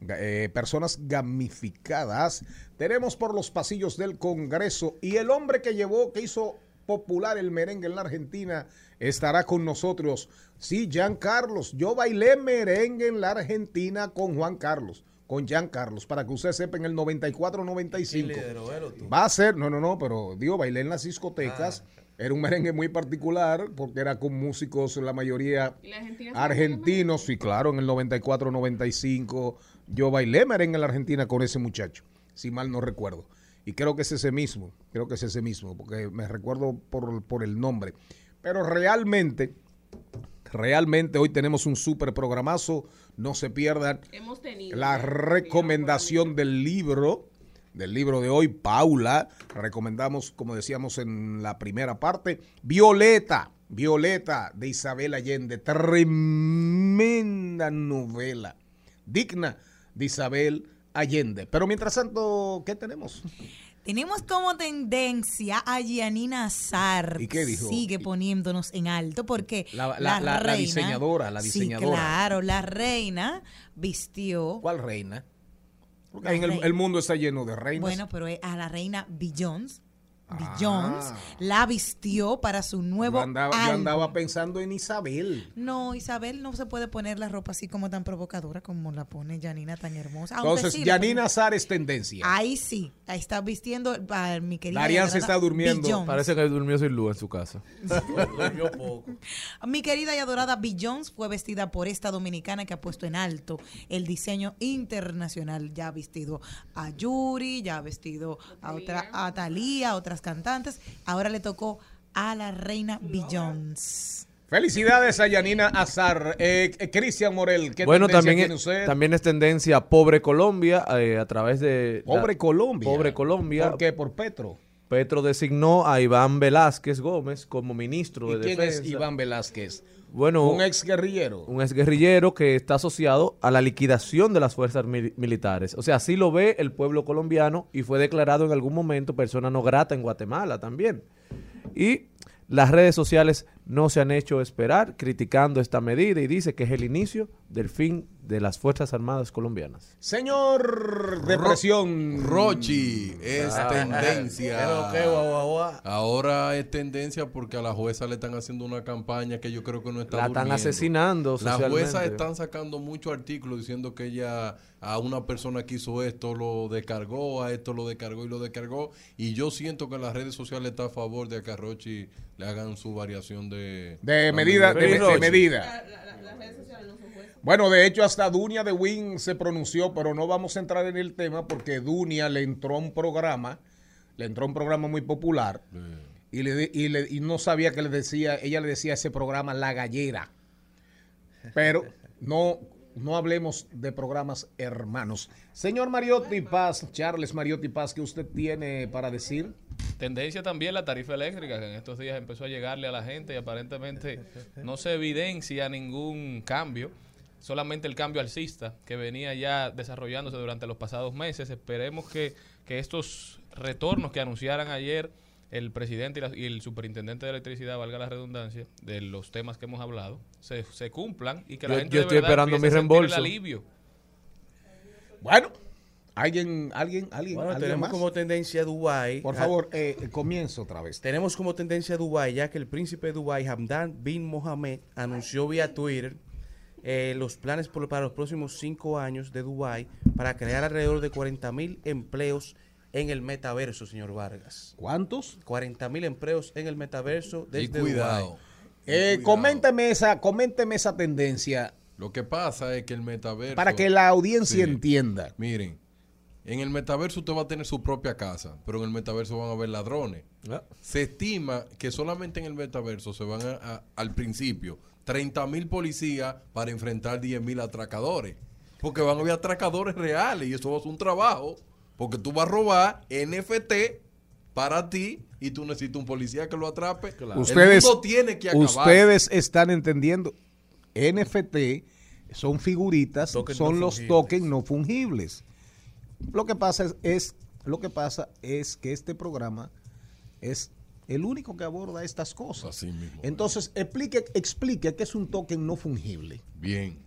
ga- eh, personas gamificadas. Tenemos por los pasillos del Congreso y el hombre que llevó, que hizo popular el merengue en la Argentina, estará con nosotros. Sí, Jean Carlos. Yo bailé merengue en la Argentina con Juan Carlos, con Jean Carlos, para que usted sepa en el 94-95. lideró él o tú? Va a ser, no, no, no, pero digo, bailé en las discotecas. Era un merengue muy particular porque era con músicos, la mayoría ¿Y la Argentina se argentinos. Sí, claro, en el 94-95 yo bailé merengue en la Argentina con ese muchacho, si mal no recuerdo. Y creo que es ese mismo, creo que es ese mismo, porque me recuerdo por, por el nombre. Pero realmente, realmente hoy tenemos un súper programazo. No se pierdan Hemos tenido. la recomendación del libro, del libro de hoy, Paula. Recomendamos, como decíamos en la primera parte, Violeta, Violeta de Isabel Allende. Tremenda novela, digna de Isabel Allende. Pero mientras tanto, ¿qué tenemos? Tenemos como tendencia a Gianina Azar. ¿Y qué dijo? Sigue poniéndonos en alto porque La- la- la- la diseñadora, la diseñadora. Sí, claro, la reina vistió. ¿Cuál reina? Porque en el, el mundo está lleno de reinas. Bueno, pero a la reina Beyoncé. Ah. Beyoncé la vistió para su nuevo yo, andaba, yo álbum. andaba pensando en Isabel. No, Isabel no se puede poner la ropa así como tan provocadora como la pone Janina tan hermosa. Entonces, sí Azar es tendencia. Ahí sí, ahí está vistiendo a mi querida. Darian se adorada está durmiendo. Parece que durmió sin luz en su casa. Durmió poco. Mi querida y adorada Beyoncé fue vestida por esta dominicana que ha puesto en alto el diseño internacional. Ya ha vestido a Yuri, ya ha vestido a otra a Thalía, a otras cantantes. Ahora le tocó a la reina Beyoncé. Felicidades a Yanina Azar. Eh, eh, Cristian Morel, ¿qué Bueno, también, tiene es- usted? también es tendencia Pobre Colombia eh, a través de... Pobre la- Colombia. Pobre Colombia. ¿Por qué? Por Petro. Petro designó a Iván Velázquez Gómez como ministro ¿Y de quién Defensa. es Iván Velázquez? Bueno, Un ex guerrillero. un exguerrillero que está asociado a la liquidación de las fuerzas mil- militares. O sea, así lo ve el pueblo colombiano y fue declarado en algún momento persona no grata en Guatemala también. Y las redes sociales no se han hecho esperar criticando esta medida y dice que es el inicio del fin de las Fuerzas Armadas colombianas. Señor Depresión. Rochi es Ah. tendencia. Pero qué, guau, guau. Ahora es tendencia porque a la jueza le están haciendo una campaña que yo creo que no está La están asesinando Las juezas están sacando muchos artículos diciendo que ella a una persona que hizo esto lo descargó, a esto lo descargó y lo descargó. Y yo siento que las redes sociales está a favor de que a Rochi le hagan su variación de... De medida, de, de Rochi. medida. Bueno, de hecho, hasta Dunia de Win se pronunció, pero no vamos a entrar en el tema porque Dunia le entró a un programa, le entró a un programa muy popular y, le, y, le- y no sabía que le decía, ella le decía a ese programa La Gallera. Pero no, no hablemos de programas hermanos. Señor Mariotti Paz, Charles Mariotti Paz, ¿qué usted tiene para decir? Tendencia también la tarifa eléctrica, que en estos días empezó a llegarle a la gente y aparentemente no se evidencia ningún cambio, solamente el cambio alcista que venía ya desarrollándose durante los pasados meses. Esperemos que, que estos retornos que anunciaran ayer el presidente y, la- y el superintendente de electricidad, valga la redundancia, de los temas que hemos hablado, se, se cumplan y que la Yo- gente yo de estoy verdad esperando empiece mi a sentir reembolso. El alivio. Bueno, alguien, alguien, alguien, Bueno, ¿alguien tenemos más? como tendencia Dubai. Por favor, eh, comienzo otra vez. Tenemos como tendencia Dubai, ya que el príncipe de Dubai, Hamdan bin Mohammed, anunció vía Twitter eh, los planes por- para los próximos cinco años de Dubai para crear alrededor de 40 mil empleos en el metaverso, señor Vargas. ¿Cuántos? 40 mil empleos en el metaverso Y desde cuidado. Dubái. Eh, coménteme esa, coménteme esa tendencia Lo que pasa es que el metaverso... para que la audiencia Sí. entienda. Miren, en el metaverso usted va a tener su propia casa, pero en el metaverso van a haber ladrones. Se estima que solamente en el metaverso se van a, a- al principio 30 mil policías para enfrentar 10 mil atracadores. Porque van a haber atracadores reales y eso va a ser un trabajo. Porque tú vas a robar NFT para ti y tú necesitas un policía que lo atrape. Ustedes, el mundo tiene que acabar. ustedes están entendiendo. NFT son figuritas, son no los tokens no fungibles. Lo que pasa es, es- lo que pasa es que este programa es el único que aborda estas cosas. Así mismo. Entonces, explique, explique qué es un token no fungible. Bien.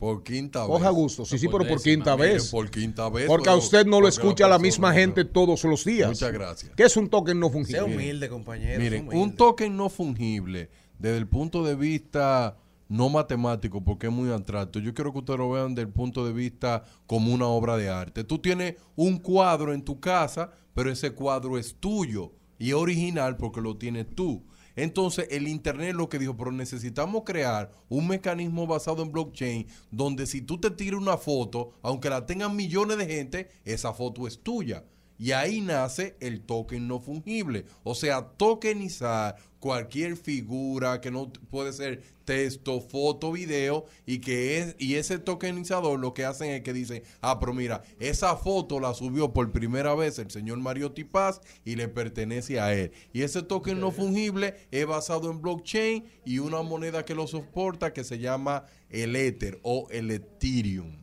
Por quinta vez. Coja gusto, sí, sí, pero por quinta Mire, vez. Por quinta vez. Porque a usted no lo escucha la persona- misma gente todos los días. Muchas gracias. ¿Qué es un token no fungible? Sea humilde, compañero. Miren, humilde. un token no fungible, desde el punto de vista no matemático, porque es muy abstracto, yo quiero que ustedes lo vean desde el punto de vista como una obra de arte. Tú tienes un cuadro en tu casa, pero ese cuadro es tuyo y original porque lo tienes tú. Entonces el Internet lo que dijo, pero necesitamos crear un mecanismo basado en blockchain donde si tú te tiras una foto, aunque la tengan millones de gente, esa foto es tuya. Y ahí nace el token no fungible. O sea, tokenizar cualquier figura que no puede ser texto, foto, video y que es y ese tokenizador lo que hacen es que dicen, ah, pero mira, esa foto la subió por primera vez el señor Mario Tipaz y le pertenece a él. Y ese token no fungible es basado en blockchain y una moneda que lo soporta que se llama el Ether o el Ethereum.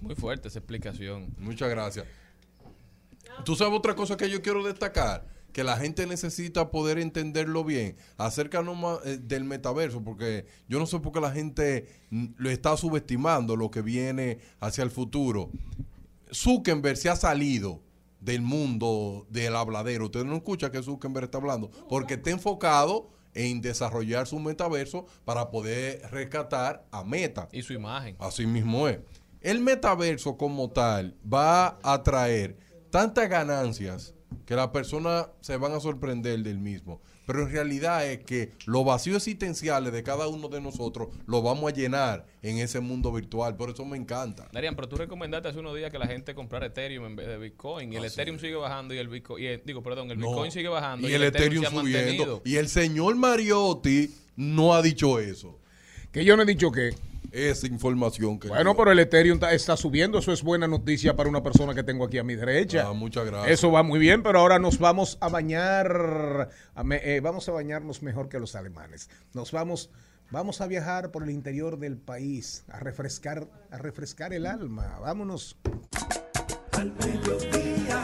Muy fuerte esa explicación. Muchas gracias. Tú sabes otra cosa que yo quiero destacar, que la gente necesita poder entenderlo bien, acércanos eh, del metaverso, porque yo no sé por qué la gente mm, lo está subestimando, lo que viene hacia el futuro. Zuckerberg se ha salido del mundo del habladero. Usted no escucha que Zuckerberg está hablando, porque está enfocado en desarrollar su metaverso para poder rescatar a Meta. Y su imagen. Así mismo es. El metaverso como tal va a traer tantas ganancias que las personas se van a sorprender del mismo. Pero en realidad es que los vacíos existenciales de cada uno de nosotros los vamos a llenar en ese mundo virtual. Por eso me encanta. Darian, pero tú recomendaste hace unos días que la gente comprara Ethereum en vez de Bitcoin. Y el Así Ethereum sigue bajando y el Bitcoin, y el- digo, perdón, el No. Bitcoin sigue bajando Y el Ethereum se ha subiendo. mantenido. Y el señor Mariotti no ha dicho eso. Que yo no he dicho que. Esa información que... Bueno, pero el Ethereum está, está subiendo, eso es buena noticia para una persona que tengo aquí a mi derecha. Ah, muchas gracias. Eso va muy bien, pero ahora nos vamos a bañar, a me- eh, vamos a bañarnos mejor que los alemanes. Nos vamos, vamos a viajar por el interior del país, a refrescar, a refrescar el alma. Vámonos. Al mediodía,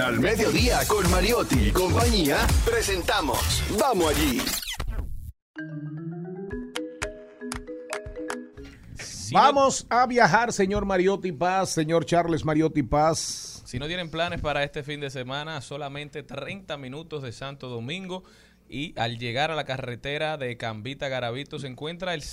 En Al mediodía con Mariotti y compañía, presentamos Vamos allí. Vamos a viajar, señor Mariotti Paz, señor Charles Mariotti Paz. Si no tienen planes para este fin de semana, solamente 30 minutos de Santo Domingo y al llegar a la carretera de Cambita Garavito se encuentra el,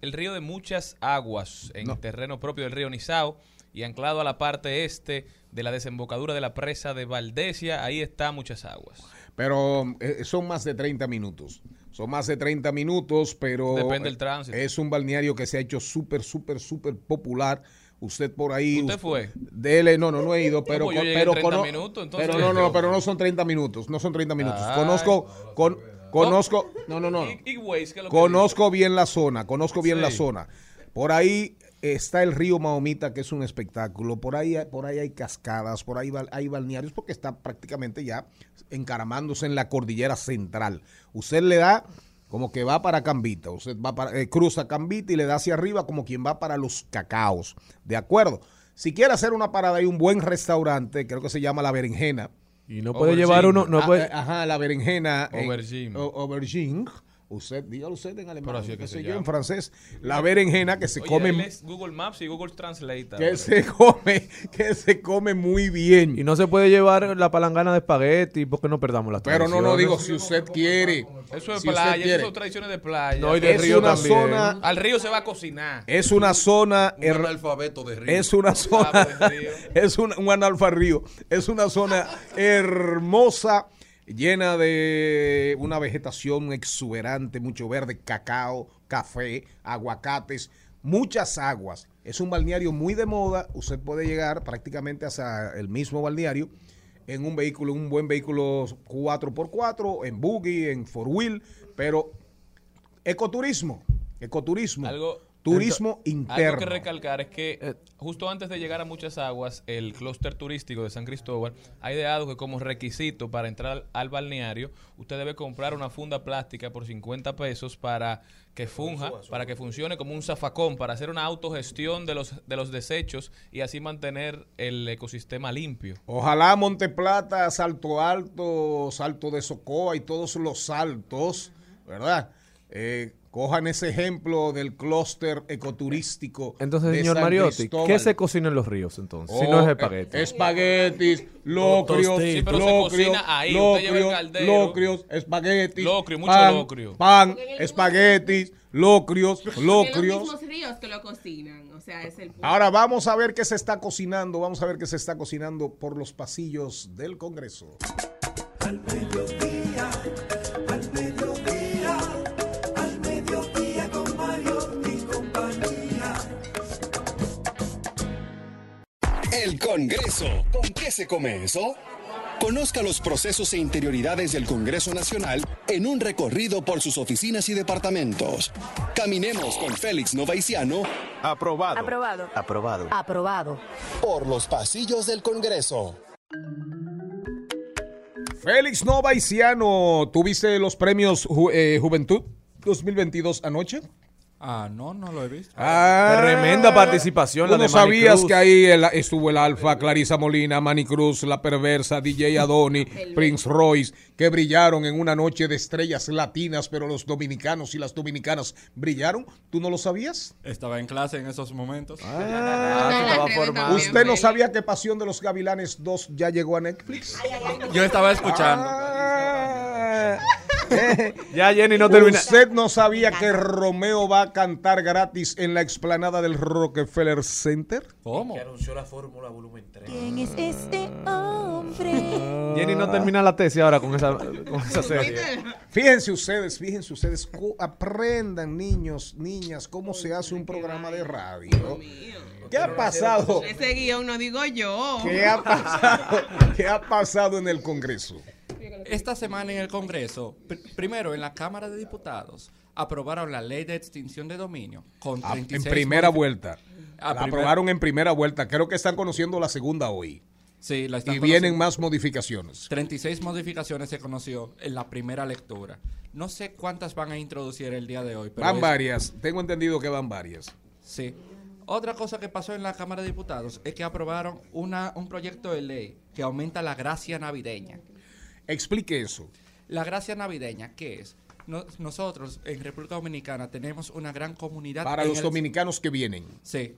el río de muchas aguas en el terreno propio del río Nizao y anclado a la parte este de la desembocadura de la presa de Valdesia, ahí está muchas aguas. Pero eh, son más de 30 minutos. Son más de 30 minutos, pero... Depende del tránsito. Es un balneario que se ha hecho súper, súper, súper popular. Usted por ahí... ¿Usted fue? Dele, no, no, no he ido, pero... pues yo pero en 30 cono- minutos, entonces- pero no, no, pero no son 30 minutos, no son 30 minutos. Ay. Conozco, con- conozco, no, no, no. no. Y, y Waze, ¿qué es lo que Conozco bien la zona, conozco bien Sí. la zona. Por ahí está el río Mahomita, que es un espectáculo. Por ahí, hay- por ahí hay cascadas, por ahí hay balnearios, porque está prácticamente ya encaramándose en la cordillera central. Usted le da como que va para Cambita, usted va para, eh, cruza Cambita y le da hacia arriba como quien va para los cacaos. ¿De acuerdo? Si quiere hacer una parada, hay un buen restaurante, creo que se llama La Berenjena. Y no puede llevar uno, no Ah, puede- eh, Ajá, la berenjena. en- Aubergine. aubergine. Usted, dígalo usted en alemán. Pero así es qué que sé se yo, llama. en francés. La berenjena que se Oye, come él es Google Maps y Google Translate. que se come, que se come muy bien. Y no se puede llevar la palangana de espagueti porque no perdamos las Pero no, no digo si usted quiere. Eso es si usted playa, eso quiere. son tradiciones de playa. No, y del Es río una también. zona- Al río se va a cocinar. Es una zona Un analfabeto de río. es una zona Ah, río. es un, un analfarrío. Es una zona hermosa llena de una vegetación exuberante, mucho verde, cacao, café, aguacates, muchas aguas. Es un balneario muy de moda. Usted puede llegar prácticamente hasta el mismo balneario en un vehículo, un buen vehículo 4x4, en buggy, en four wheel, pero ecoturismo, ecoturismo, Algo- turismo interno. Algo que recalcar es que justo antes de llegar a Muchas Aguas, el clúster turístico de San Cristóbal ha ideado que como requisito para entrar al balneario, usted debe comprar una funda plástica por 50 pesos para que funja, para que funcione como un zafacón, para hacer una autogestión de los, de los desechos y así mantener el ecosistema limpio. Ojalá Monteplata, Salto Alto, Salto de Socoa y todos los saltos, ¿verdad? Eh, cojan ese ejemplo del clúster ecoturístico. Entonces, de señor San Mariotti, Cristóbal. ¿qué se cocina en los ríos entonces? si Oh, no es eh, espagueti. Espaguetis, locrios, Sí, pero se locrios, cocina ahí, usted lleva el locrios, caldero. locrios, espaguetis, Locrio, mucho pan, locrio. pan, espaguetis, locrios, En los locrios. mismos ríos que lo cocinan. O sea, es el punto. Ahora vamos a ver qué se está cocinando, vamos a ver qué se está cocinando por los pasillos del Congreso. Al mediodía, El Congreso. ¿Con qué se come eso? Conozca los procesos e interioridades del Congreso Nacional en un recorrido por sus oficinas y departamentos. Caminemos con Félix Novaiciano. Aprobado. Aprobado. Aprobado. Aprobado. Por los pasillos del Congreso. Félix Novaiciano, ¿tuviste los premios Ju- eh, Juventud 2022 anoche? Ah, no, no lo he visto. Ah, Tremenda participación la ¿tú de sabías Cruz. que ahí el- estuvo el Alfa, Clarisa Molina, Manny Cruz, La Perversa, DJ Adoni, Prince Royce, que brillaron en una noche de estrellas latinas, pero los dominicanos y las dominicanas brillaron? ¿Tú no lo sabías? Estaba en clase en esos momentos. Ah, ¿Usted no sabía que Pasión de los Gavilanes 2 ya llegó a Netflix? Yo estaba escuchando. ya Jenny no termina. ¿Usted no sabía que Romeo va a cantar gratis en la explanada del Rockefeller Center? ¿Cómo? Que anunció la Fórmula Volumen 3. ¿Quién es este hombre? Jenny no termina la tesis ahora con esa, con esa serie. Fíjense ustedes, fíjense ustedes, aprendan niños, niñas, cómo se hace un programa de radio. ¿Qué ha pasado? Ese guion no digo yo. ¿Qué ha pasado? ¿Qué ha pasado en el Congreso? Esta semana en el Congreso, pr- primero en la Cámara de Diputados, aprobaron la ley de extinción de dominio con Ah, En 36 primera vuelta. Ah, La primer- aprobaron en primera vuelta. Creo que están conociendo la segunda hoy. Sí, la están Y vienen más modificaciones. 36 modificaciones se conoció en la primera lectura. No sé cuántas van a introducir el día de hoy. Pero Van es- varias. Tengo entendido que van varias. Sí. Otra cosa que pasó en la Cámara de Diputados es que aprobaron una, un proyecto de ley que aumenta la gracia navideña. Explique eso. La gracia navideña, ¿qué es? No- nosotros en República Dominicana tenemos una gran comunidad. Para los dominicanos que vienen. Sí.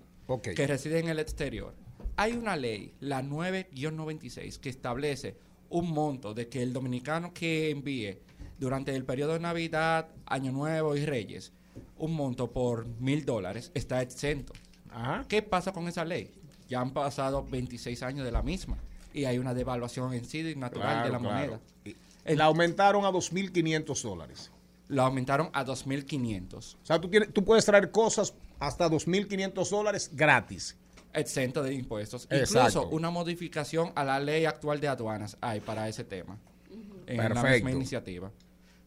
Que residen en el exterior. Hay una ley, la 9-96, que establece un monto de que el dominicano que envíe durante el periodo de Navidad, Año Nuevo y Reyes, un monto por mil dólares, está exento. ¿Qué pasa con esa ley? Ya han pasado 26 años de la misma y hay una devaluación en sí natural de la Claro, moneda. La aumentaron a 2.500 dólares. La aumentaron a 2.500. O sea, tú, tienes, tú puedes traer cosas hasta 2.500 dólares gratis. exento de impuestos. Exacto. Incluso una modificación a la ley actual de aduanas hay para ese tema. En la misma iniciativa.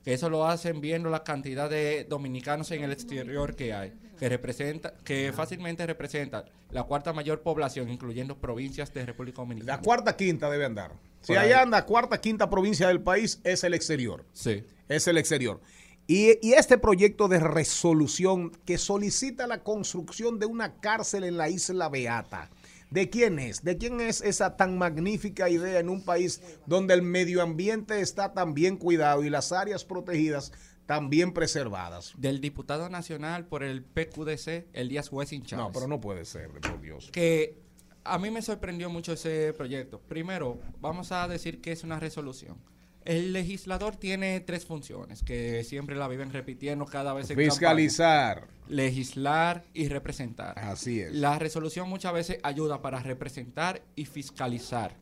Que eso lo hacen viendo la cantidad de dominicanos en el exterior que hay, que representa, que fácilmente representa la cuarta mayor población, incluyendo provincias de República Dominicana. La cuarta quinta debe andar. Si allá ahí. anda cuarta quinta provincia del país, es el exterior. Sí. Es el exterior. Y, y este proyecto de resolución que solicita la construcción de una cárcel en la isla Beata. ¿De quién es? ¿De quién es esa tan magnífica idea en un país donde el medio ambiente está tan bien cuidado y las áreas protegidas tan bien preservadas? Del diputado nacional por el PQDC, Elías Wessing Chávez. No, pero no puede ser, por Dios. que a mí me sorprendió mucho ese proyecto. Primero, vamos a decir que es una resolución. El legislador tiene tres funciones que siempre la viven repitiendo cada vez en Fiscalizar. campaña. legislar y representar. Así es. La resolución muchas veces ayuda para representar y fiscalizar.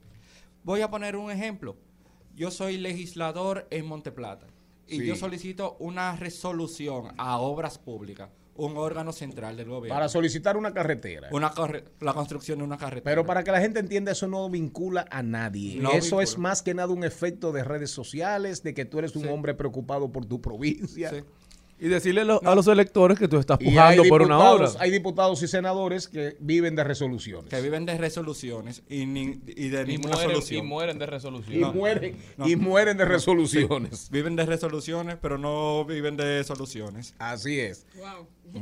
Voy a poner un ejemplo. Yo soy legislador en Monteplata y Sí. yo solicito una resolución a obras públicas, un órgano central del gobierno. Para solicitar una carretera. Una corre- la construcción de una carretera. Pero para que la gente entienda, eso no vincula a nadie. No eso vincula. es más que nada un efecto de redes sociales, de que tú eres un hombre preocupado por tu provincia. Y decirle lo- a los electores que tú estás pujando por una obra. Hay diputados y senadores que viven de resoluciones. que viven de resoluciones y, ni- y de Y ninguna mueren, solución. y mueren de resolución. Y mueren- y mueren de resoluciones. Sí, viven de resoluciones, pero no viven de soluciones. Así es.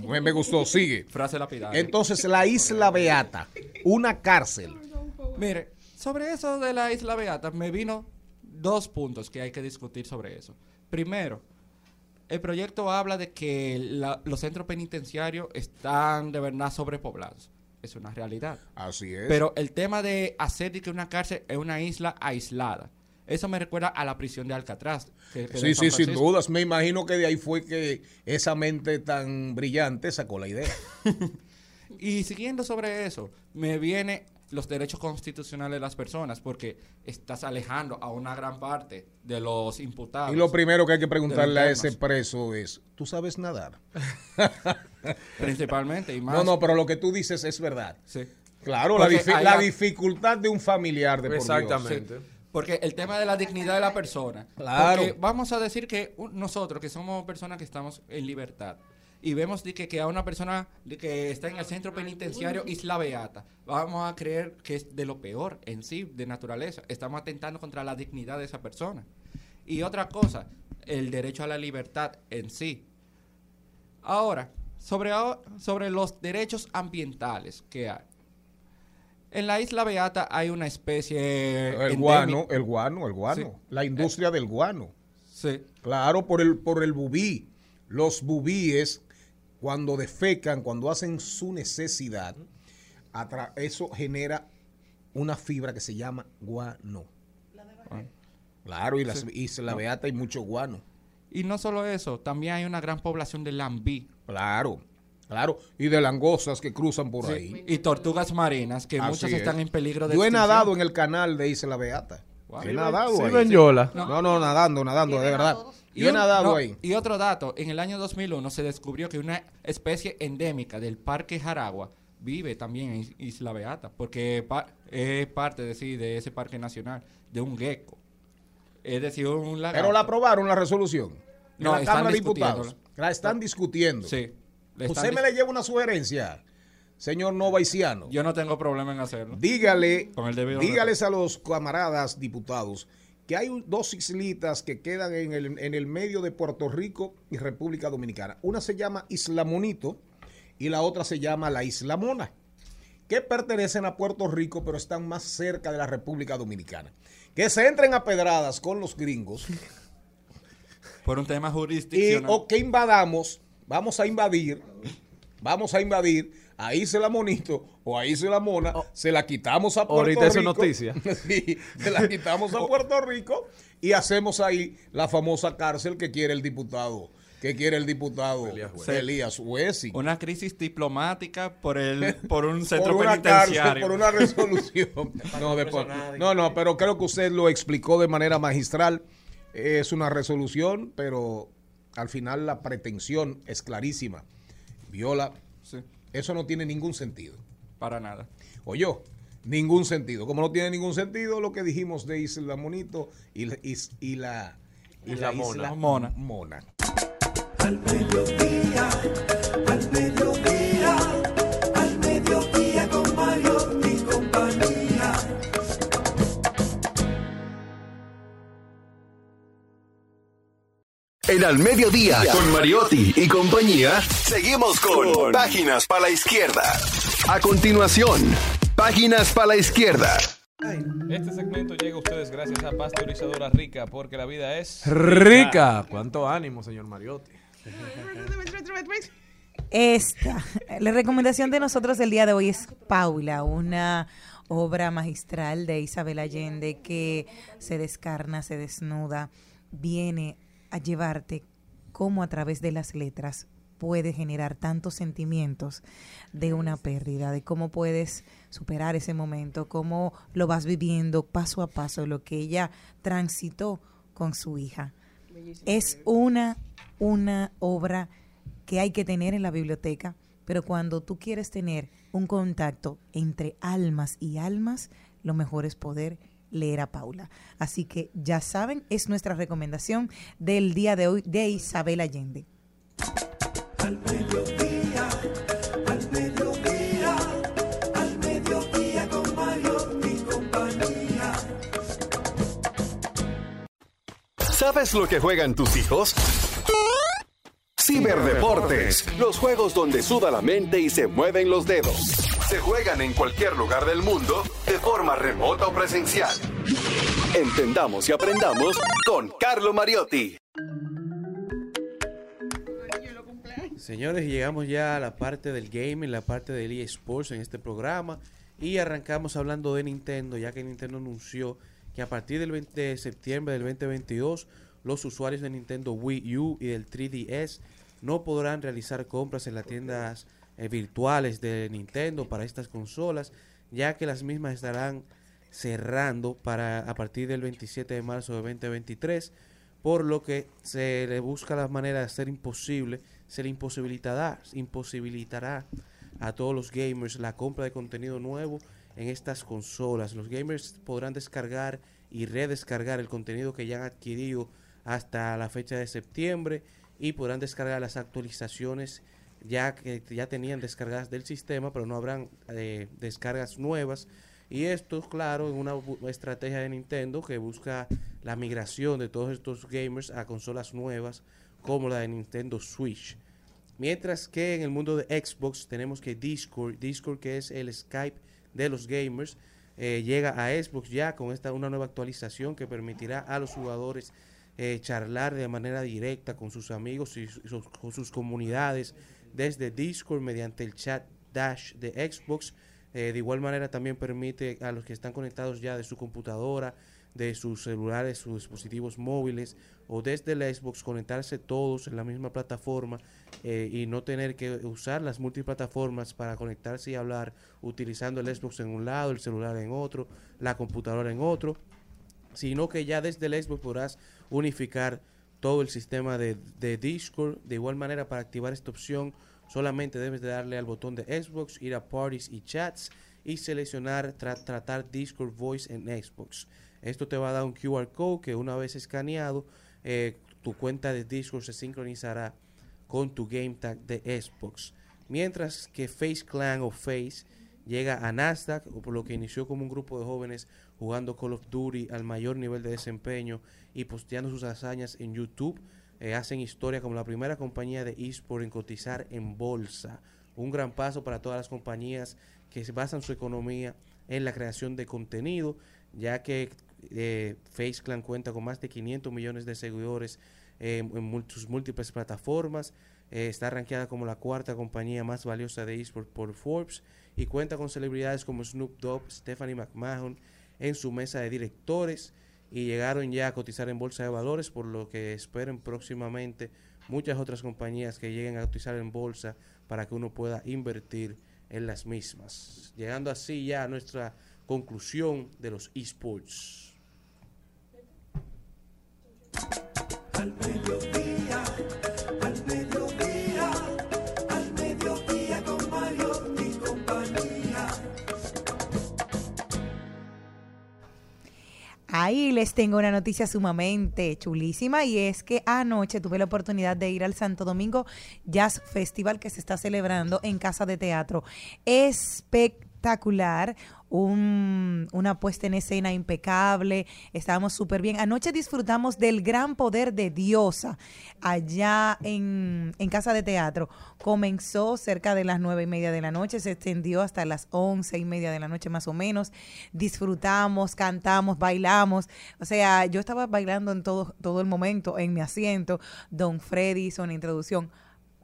Me, me gustó, sigue. Frase lapidaria. Entonces, la isla Beata, una cárcel. Mire, sobre eso de la Isla Beata, me vino dos puntos que hay que discutir sobre eso. Primero, el proyecto habla de que la- los centros penitenciarios están de verdad sobrepoblados. Es una realidad. Así es. Pero el tema de hacer de que una cárcel es una isla aislada, eso me recuerda a la prisión de Alcatraz. que Sí, sí, sin dudas. Me imagino que de ahí fue que esa mente tan brillante sacó la idea. Y siguiendo sobre eso, me viene los derechos constitucionales de las personas, porque estás alejando a una gran parte de los imputados. Y lo primero que hay que preguntarle a ese preso es, ¿tú sabes nadar? Principalmente, y más. No, no, pero lo que tú dices es verdad. Sí. Claro, la, difi- la dificultad de un familiar de por Dios. Sí. Porque el tema de la dignidad de la persona. Claro. Porque vamos a decir que nosotros, que somos personas que estamos en libertad, y vemos de que, que a una persona de que está en el centro penitenciario Isla Beata, vamos a creer que es de lo peor en sí, de naturaleza. Estamos atentando contra la dignidad de esa persona. Y otra cosa, el derecho a la libertad en sí. Ahora, sobre, sobre los derechos ambientales que hay. En la isla Beata hay una especie. El endémica- guano, el guano, el guano. Sí. La industria del guano. Sí. Claro, por el, por el bubí. Los bubíes, cuando defecan, cuando hacen su necesidad, eso genera una fibra que se llama guano. Claro, y, las, Sí. y la No. beata hay mucho guano. Y no solo eso, también hay una gran población de lambí. Claro, claro. Y de langostas que cruzan por Sí. ahí. Y tortugas marinas, que Así muchas es. están en peligro de Yo he extinción. nadado en el canal de Isla Beata. Wow. He nadado sí, ahí. No, no, nadando, nadando, de verdad. Y un- no, otro dato, en el año 2001 se descubrió que una especie endémica del Parque Jaragua vive también en Isla Beata, porque pa- es parte de, sí, de ese parque nacional, de un gecko. Es decir, un lagarto. Pero la aprobaron la resolución. No, la están Cámara de Diputados. La están discutiendo. Sí. Están Usted me le lleva una sugerencia, señor Novaiciano. Yo no tengo problema en hacerlo. Dígale, dígales a los camaradas diputados que hay dos islitas que quedan en el, en el medio de Puerto Rico y República Dominicana. Una se llama Isla Monito y la otra se llama la Isla Mona, que pertenecen a Puerto Rico, pero están más cerca de la República Dominicana. Que se entren a pedradas con los gringos Por un tema y, jurisdiccional. o que invadamos, vamos a invadir, vamos a invadir, ahí se la monito o ahí se la mona, se la quitamos a Puerto Ahorita eso es Rico. noticia. Sí, se la quitamos a Puerto Rico y hacemos ahí la famosa cárcel que quiere el diputado, que quiere el diputado Elías Huesi. Una crisis diplomática por el por un centro por una penitenciario. cárcel, por una resolución. no, después- no, no, pero creo que usted lo explicó de manera magistral. Es una resolución, pero al final la pretensión es clarísima. Viola, Sí. Eso no tiene ningún sentido. Para nada. Oye, ningún sentido. Como no tiene ningún sentido lo que dijimos de Isla Monito y, la- y, y la, y la Mona. Isla Mona. Mona. Al mediodía, al mediodía, En Al Mediodía, con Mariotti y compañía, seguimos con Páginas para la Izquierda. A continuación, Páginas para la Izquierda. Este segmento llega a ustedes gracias a Pasteurizadora Rica, porque la vida es Rica. Cuánto ánimo, señor Mariotti. Esta, la recomendación de nosotros el día de hoy es Paula, una obra magistral de Isabel Allende que se descarna, se desnuda, viene a llevarte cómo a través de las letras puede generar tantos sentimientos de una pérdida, de cómo puedes superar ese momento, cómo lo vas viviendo paso a paso, lo que ella transitó con su hija. Es una, una obra que hay que tener en la biblioteca, pero cuando tú quieres tener un contacto entre almas y almas, lo mejor es poder leer a Paula. Así que ya saben, es nuestra recomendación del día de hoy de Isabel Allende. Al mediodía, al mediodía, al mediodía con Mario y compañía. ¿Sabes lo que juegan tus hijos? Ciberdeportes, los juegos donde suda la mente y se mueven los dedos. Se juegan en cualquier lugar del mundo, de forma remota o presencial. Entendamos y aprendamos con Carlo Mariotti. Señores, llegamos ya a la parte del gaming, la parte del eSports en este programa. Y arrancamos hablando de Nintendo, ya que Nintendo anunció que a partir del 20 de septiembre del 2022, los usuarios de Nintendo Wii U y del 3DS no podrán realizar compras en las tiendas eh, virtuales de Nintendo para estas consolas, ya que las mismas estarán cerrando para a partir del 27 de marzo de 2023 por lo que se le busca la manera de hacer imposible, se le imposibilitará, imposibilitará a todos los gamers la compra de contenido nuevo en estas consolas. Los gamers podrán descargar y redescargar el contenido que ya han adquirido hasta la fecha de septiembre y podrán descargar las actualizaciones ya que ya tenían descargadas del sistema, pero no habrán eh, descargas nuevas. Y esto, claro, es una estrategia de Nintendo que busca la migración de todos estos gamers a consolas nuevas como la de Nintendo Switch. Mientras que en el mundo de Xbox tenemos que Discord, Discord que es el Skype de los gamers, eh, llega a Xbox ya con esta una nueva actualización que permitirá a los jugadores eh, charlar de manera directa con sus amigos y con sus comunidades desde Discord mediante el chat Dash de Xbox. Eh, de igual manera también permite a los que están conectados ya de su computadora, de sus celulares, sus dispositivos móviles o desde la Xbox conectarse todos en la misma plataforma eh, y no tener que usar las multiplataformas para conectarse y hablar utilizando el Xbox en un lado, el celular en otro, la computadora en otro sino que ya desde el Xbox podrás unificar todo el sistema de, de Discord. De igual manera, para activar esta opción, solamente debes de darle al botón de Xbox, ir a Parties y Chats y seleccionar tra- tratar Discord Voice en Xbox. Esto te va a dar un QR code que una vez escaneado, eh, tu cuenta de Discord se sincronizará con tu game tag de Xbox. Mientras que Face Clan o Face llega a Nasdaq, por lo que inició como un grupo de jóvenes jugando Call of Duty al mayor nivel de desempeño y posteando sus hazañas en YouTube. Eh, hacen historia como la primera compañía de eSport en cotizar en bolsa un gran paso para todas las compañías que basan su economía en la creación de contenido, ya que eh, cuenta con más de 500 millones de seguidores eh, en sus múltiples plataformas. Eh, está rankeada como la cuarta compañía más valiosa de eSports por Forbes y cuenta con celebridades como Snoop Dogg, Stephanie McMahon en su mesa de directores y llegaron ya a cotizar en bolsa de valores, por lo que esperen próximamente muchas otras compañías que lleguen a cotizar en bolsa para que uno pueda invertir en las mismas. Llegando así ya a nuestra conclusión de los esports. Ahí les tengo una noticia sumamente chulísima y es que anoche tuve la oportunidad de ir al Santo Domingo Jazz Festival que se está celebrando en Casa de Teatro. Espectacular, un- una puesta en escena impecable, estábamos súper bien. Anoche disfrutamos del gran poder de Diosa allá en, en Casa de Teatro. Comenzó cerca de las nueve y media de la noche, se extendió hasta las once y media de la noche más o menos. Disfrutamos, cantamos, bailamos. O sea, yo estaba bailando en todo, todo el momento en mi asiento. Don Freddy hizo una introducción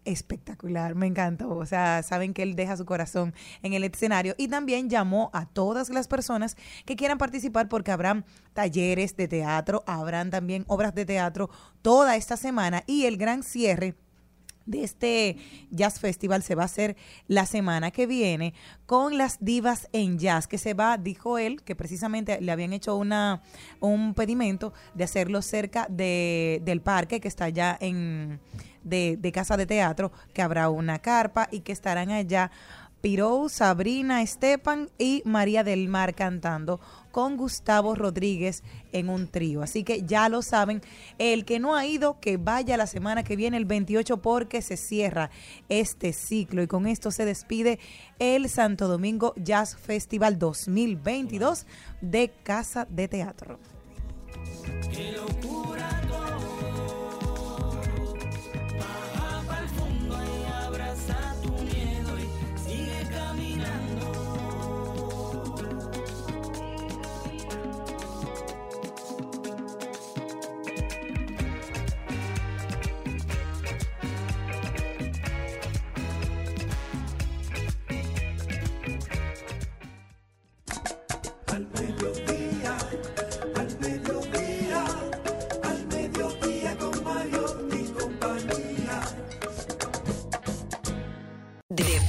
espectacular, me encantó. O sea, saben que él deja su corazón en el escenario y también llamó a todas las personas que quieran participar porque habrán talleres de teatro, habrán también obras de teatro toda esta semana y el gran cierre de este Jazz Festival se va a hacer la semana que viene con las divas en jazz, que se va, dijo él, que precisamente le habían hecho una un pedimento de hacerlo cerca de, del parque que está allá en de, de Casa de Teatro, que habrá una carpa y que estarán allá Pirou, Sabrina, Estepan y María del Mar cantando con Gustavo Rodríguez en un trío. Así que ya lo saben, el que no ha ido, que vaya la semana que viene, el 28, porque se cierra este ciclo. Y con esto se despide el Santo Domingo Jazz Festival 2022 de Casa de Teatro. Qué locura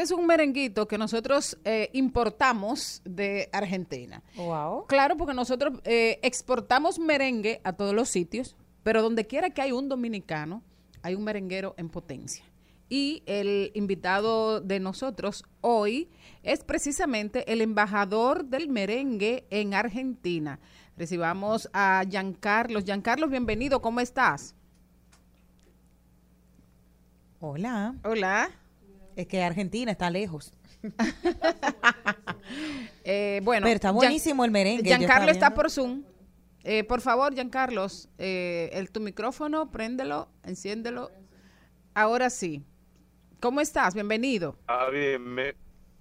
Ese es un merenguito que nosotros eh, importamos de Argentina. Wow. Claro, porque nosotros eh, exportamos merengue a todos los sitios, pero donde quiera que hay un dominicano, hay un merenguero en potencia. Y el invitado de nosotros hoy es precisamente el embajador del merengue en Argentina. Recibamos a Giancarlos. Giancarlos, bienvenido, ¿cómo estás? Hola. Hola. Es que Argentina está lejos. Eh, bueno, Pero está Gian- buenísimo el merengue, Giancarlo está por Zoom. Eh, por favor, Giancarlos, eh, el, tu micrófono, préndelo, enciéndelo. Ahora sí. ¿Cómo estás? Bienvenido. Ah, bien, me,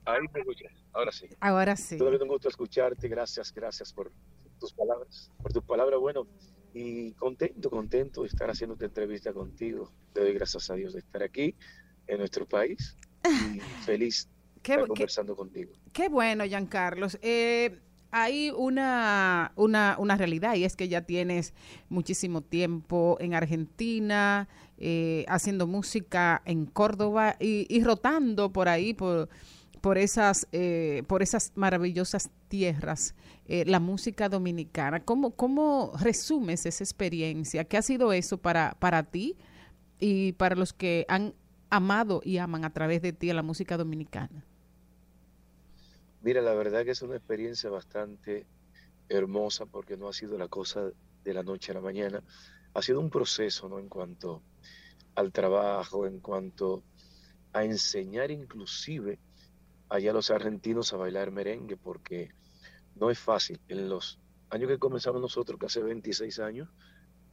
ahí me escuchas. Ahora sí. Ahora sí. Todavía tengo gusto escucharte. Gracias, gracias por tus palabras. Por tus palabras, bueno. Y contento, contento de estar haciendo esta entrevista contigo. Te doy gracias a Dios de estar aquí en nuestro país y feliz Qué- estar qué- conversando contigo. Qué bueno, Giancarlos. Eh, hay una, una, una realidad y es que ya tienes muchísimo tiempo en Argentina, eh, haciendo música en Córdoba y, y rotando por ahí, por, por, esas, eh, por esas maravillosas tierras, eh, la música dominicana. ¿Cómo, ¿Cómo resumes esa experiencia? ¿Qué ha sido eso para, para ti y para los que han amado y aman a través de ti a la música dominicana? Mira, la verdad que es una experiencia bastante hermosa porque no ha sido la cosa de la noche a la mañana. Ha sido un proceso, ¿no? En cuanto al trabajo, en cuanto a enseñar inclusive allá a los argentinos a bailar merengue, porque no es fácil. En los años que comenzamos nosotros, que hace 26 años,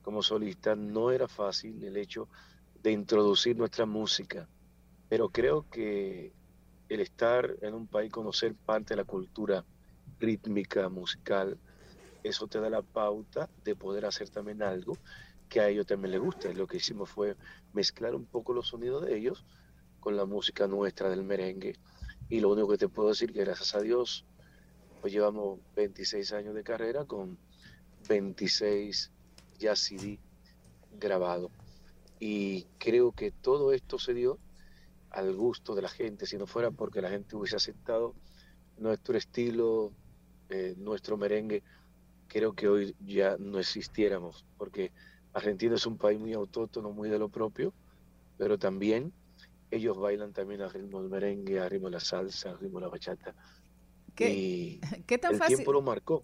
como solistas, no era fácil el hecho de introducir nuestra música. Pero creo que el estar en un país, conocer parte de la cultura rítmica, musical, eso te da la pauta de poder hacer también algo que a ellos también les gusta. Y lo que hicimos fue mezclar un poco los sonidos de ellos con la música nuestra del merengue. Y lo único que te puedo decir que gracias a Dios, pues llevamos 26 años de carrera con 26 ya CD grabados. Y creo que todo esto se dio al gusto de la gente, si no fuera porque la gente hubiese aceptado nuestro estilo, eh, nuestro merengue, creo que hoy ya no existiéramos, porque Argentina es un país muy autóctono, muy de lo propio, pero también ellos bailan también a ritmo del merengue, a ritmo de la salsa, a ritmo de la bachata. ¿Qué, y qué tan el fácil? tiempo lo marcó.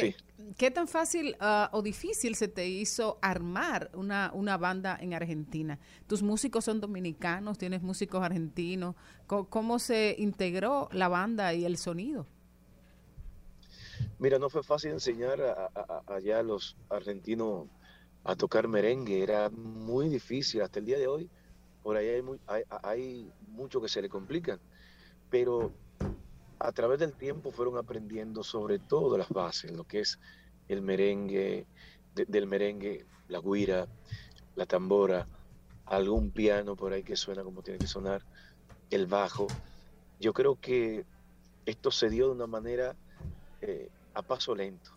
¿Qué, Sí. qué tan fácil ah, o difícil se te hizo armar una, una banda en Argentina? Tus músicos son dominicanos, tienes músicos argentinos. ¿Cómo, se integró la banda y el sonido? Mira, no fue fácil enseñar a- a- a- allá a los argentinos a tocar merengue, era muy difícil hasta el día de hoy. Por ahí hay, muy- hay, hay mucho que se le complican, pero a través del tiempo fueron aprendiendo sobre todo las bases, lo que es el merengue, de- del merengue, la guira, la tambora, algún piano por ahí que suena como tiene que sonar, el bajo. Yo creo que esto se dio de una manera eh, a paso lento,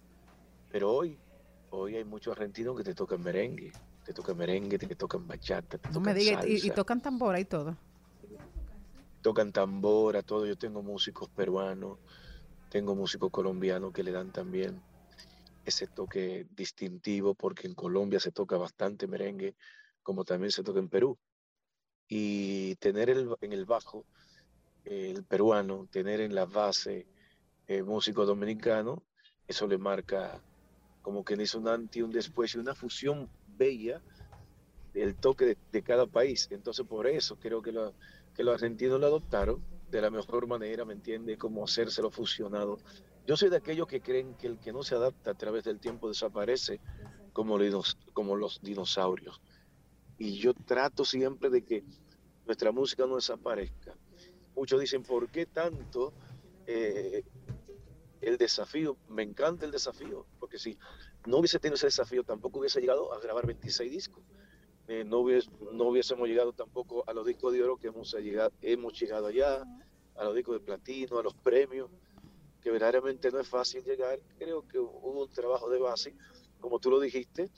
pero hoy, hoy hay muchos argentinos que te tocan merengue, te tocan merengue, te tocan bachata, te No tocan me digas, y, y tocan tambora y todo. Tocan tambora, todo. Yo tengo músicos peruanos, tengo músicos colombianos que le dan también ese toque distintivo, porque en Colombia se toca bastante merengue, como también se toca en Perú. Y tener el- en el bajo el peruano, tener en la base eh, músico dominicano, eso le marca como que hizo un antes y un después y una fusión bella del toque de, de cada país. Entonces, por eso creo que, lo- que los argentinos lo adoptaron de la mejor manera, ¿me entiende? Como hacérselo fusionado. Yo soy de aquellos que creen que el que no se adapta a través del tiempo desaparece como, los dinosaurios. Y yo trato siempre de que nuestra música no desaparezca. Muchos dicen, ¿por qué tanto eh, el desafío? Me encanta el desafío, porque si no hubiese tenido ese desafío, tampoco hubiese llegado a grabar 26 discos. Eh, no, hubies- no hubiésemos llegado tampoco a los discos de oro que hemos llegado, hemos llegado allá, a los discos de platino, a los premios, que verdaderamente no es fácil llegar. Creo que hubo un trabajo de base, como tú lo dijiste,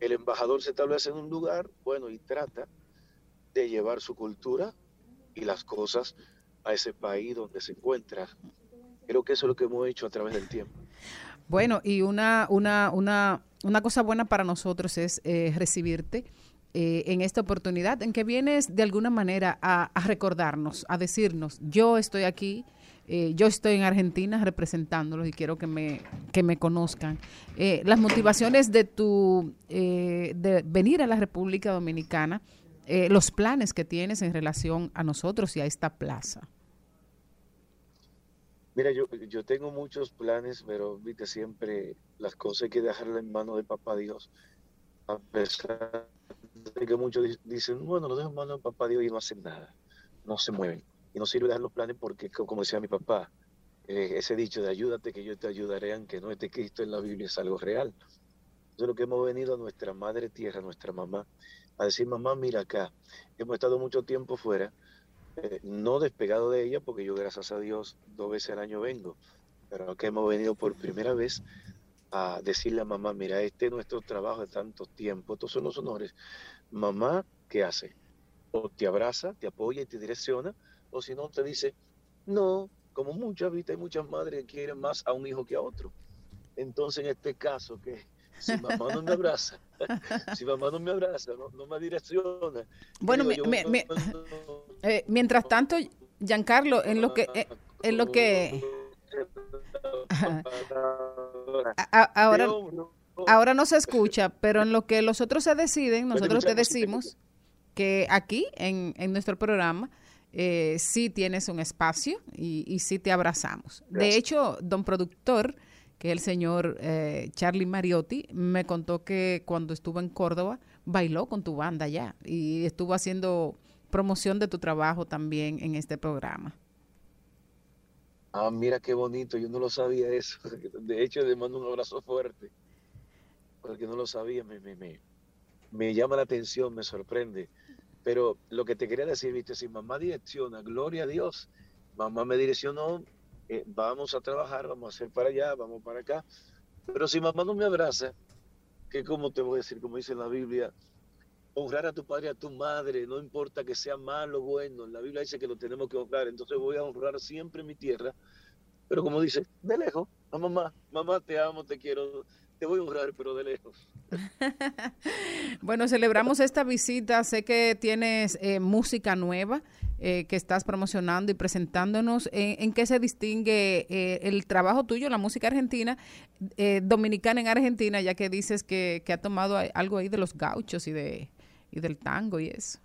el embajador se establece en un lugar, bueno, y trata de llevar su cultura y las cosas a ese país donde se encuentra. Creo que eso es lo que hemos hecho a través del tiempo. Bueno, y una, una, una, una cosa buena para nosotros es eh, recibirte eh, en esta oportunidad en que vienes de alguna manera a, recordarnos, a decirnos, yo estoy aquí, eh, yo estoy en Argentina representándolos y quiero que me, que me conozcan. Eh, las motivaciones de tu eh, de venir a la República Dominicana, los planes que tienes en relación a nosotros y a esta plaza. Mira, yo, yo tengo muchos planes, pero viste, siempre las cosas hay que dejarlas en manos de Papá Dios. A pesar que muchos di- dicen, bueno, lo dejo en manos de Papá Dios y no hacen nada, no se mueven. Y no sirve dejar los planes porque, co- como decía mi papá, eh, ese dicho de ayúdate que yo te ayudaré, aunque no esté Cristo en la Biblia, es algo real. Eso es lo que hemos venido a nuestra madre tierra, a nuestra mamá, a decir, mamá, mira acá, hemos estado mucho tiempo fuera, eh, no despegado de ella, porque yo, gracias a Dios, dos veces al año vengo, pero que hemos venido por primera vez a decirle a mamá, mira, este es nuestro trabajo de tanto tiempo, estos son los honores. Mamá, ¿qué hace? O te abraza, te apoya y te direcciona, o si no, te dice, no, como muchas, viste, hay muchas madres que quieren más a un hijo que a otro. Entonces, en este caso, que si mamá no me abraza, si mamá no me abraza, no, no me direcciona. Bueno, digo mi- yo, mi- no, mi- no, eh, mientras tanto, Giancarlo, en lo que, eh, en lo que, a- a- ahora, ahora no se escucha, pero en lo que los otros se deciden, nosotros te decimos que aquí en, en nuestro programa eh, sí tienes un espacio y, y sí te abrazamos. De hecho, don productor, que es el señor eh, Charlie Mariotti, me contó que cuando estuvo en Córdoba bailó con tu banda ya y estuvo haciendo promoción de tu trabajo también en este programa. Ah, mira qué bonito, yo no lo sabía eso. De hecho, le mando un abrazo fuerte. Porque no lo sabía, me, me, me, me llama la atención, me sorprende. Pero lo que te quería decir, viste, si mamá direcciona, gloria a Dios, mamá me direccionó, eh, vamos a trabajar, vamos a hacer para allá, vamos para acá. Pero si mamá no me abraza, que como te voy a decir, como dice la Biblia, honrar a tu padre y a tu madre, no importa que sea malo o bueno, la Biblia dice que lo tenemos que honrar, entonces voy a honrar siempre mi tierra, pero como dice, de lejos, a mamá, mamá te amo, te quiero, te voy a honrar, pero de lejos. Bueno, celebramos esta visita. Sé que tienes eh, música nueva eh, que estás promocionando y presentándonos. ¿En, en qué se distingue eh, el trabajo tuyo, la música argentina, eh, dominicana en Argentina, ya que dices que, que ha tomado algo ahí de los gauchos y, de, y del tango y eso?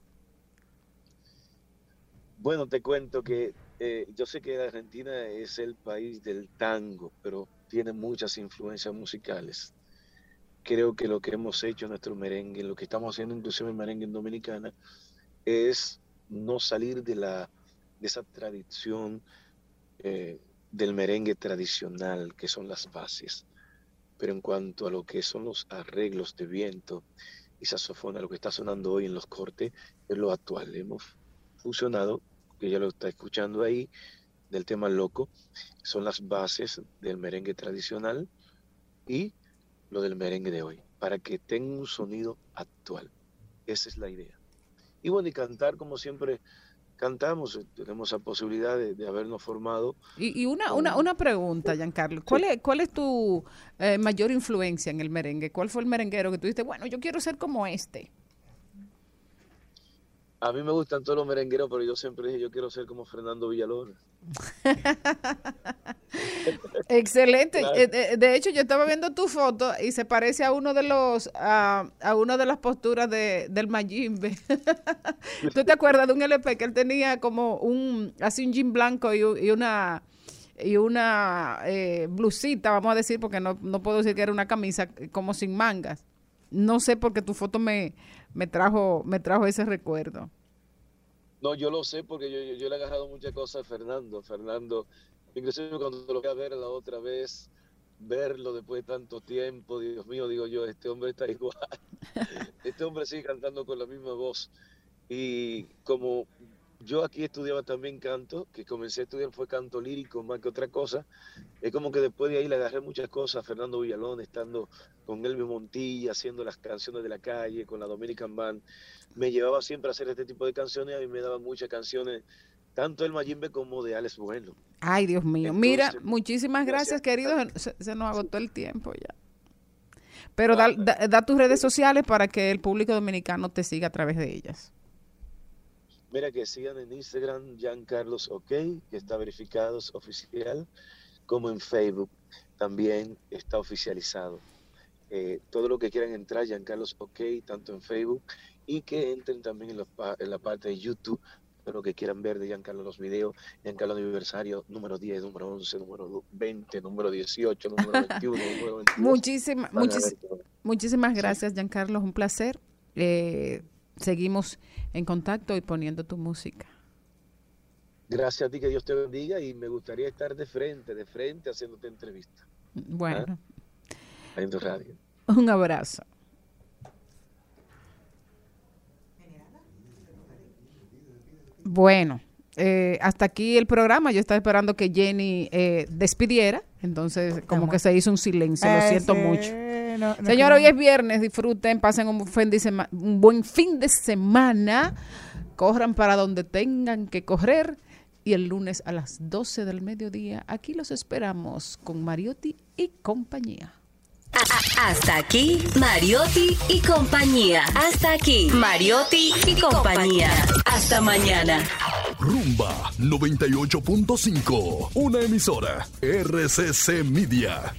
Bueno, te cuento que eh, yo sé que Argentina es el país del tango, pero tiene muchas influencias musicales. Creo que lo que hemos hecho en nuestro merengue, lo que estamos haciendo inclusive en merengue en Dominicana, es no salir de la de esa tradición eh, del merengue tradicional, que son las bases. Pero en cuanto a lo que son los arreglos de viento y saxofón, lo que está sonando hoy en los cortes, es lo actual. Hemos fusionado, que ya lo está escuchando ahí, del tema loco, son las bases del merengue tradicional y lo del merengue de hoy, para que tenga un sonido actual. Esa es la idea. Y bueno, y cantar como siempre cantamos, eh, tenemos la posibilidad de, de habernos formado. Y, y una, una, una pregunta, Giancarlo. ¿Cuál es, cuál es tu eh, mayor influencia en el merengue? ¿Cuál fue el merenguero que tú dijiste, bueno, yo quiero ser como este? A mí me gustan todos los merengueros, pero yo siempre dije, yo quiero ser como Fernando Villalobos. Excelente. Claro. Eh, de, hecho, yo estaba viendo tu foto y se parece a uno de los a, a una de las posturas de, del Mayimbe. ¿Tú te acuerdas de un LP que él tenía como un así un jean blanco y, una y una eh, blusita, vamos a decir, porque no, no puedo decir que era una camisa como sin mangas. No sé porque tu foto me, me trajo me trajo ese recuerdo. No, yo lo sé porque yo, yo, le he agarrado muchas cosas a Fernando. Fernando, inclusive cuando lo voy a ver la otra vez, verlo después de tanto tiempo, Dios mío, digo yo, este hombre está igual. Este hombre sigue cantando con la misma voz. Y como yo aquí estudiaba también canto, que comencé a estudiar fue canto lírico más que otra cosa, es como que después de ahí le agarré muchas cosas a Fernando Villalón, estando con Elvio Montilla, haciendo las canciones de la calle, con la Dominican Band. Me llevaba siempre a hacer este tipo de canciones y me daba muchas canciones, tanto del Mayimbe como de Alex Bueno. Ay, Dios mío. Mira, muchísimas gracias, gracias. queridos. Se, se nos agotó el tiempo ya. Pero da, da- da tus redes sociales para que el público dominicano te siga a través de ellas. Mira que sigan en Instagram Carlos OK, que está verificado, es oficial, como en Facebook también está oficializado. Eh, todo lo que quieran entrar, Carlos OK, tanto en Facebook, y que entren también en, pa- en la parte de YouTube, todo lo que quieran ver de Giancarlo los videos, Giancarlo aniversario, número 10, número 11, número 20, número 18, número 21, número 22. Muchísimas, Van a ver muchis- muchísimas gracias, Giancarlo. Un placer. Eh, seguimos en contacto y poniendo tu música. Gracias a ti, que Dios te bendiga, y me gustaría estar de frente, de frente, haciéndote entrevista. Bueno, en tu radio. un abrazo. Bueno, eh, hasta aquí el programa. Yo estaba esperando que Jenny eh, despidiera Entonces, como que se hizo un silencio, lo Eh, siento mucho. No- no Señor, hoy es viernes, disfruten, pasen un, buen fin de sema- un buen fin de semana, corran para donde tengan que correr y el lunes a las 12 del mediodía, aquí los esperamos con Mariotti y compañía. Hasta aquí, Mariotti y compañía. Hasta aquí, Mariotti y compañía. Hasta mañana. Rumba 98.5, una emisora RCC Media.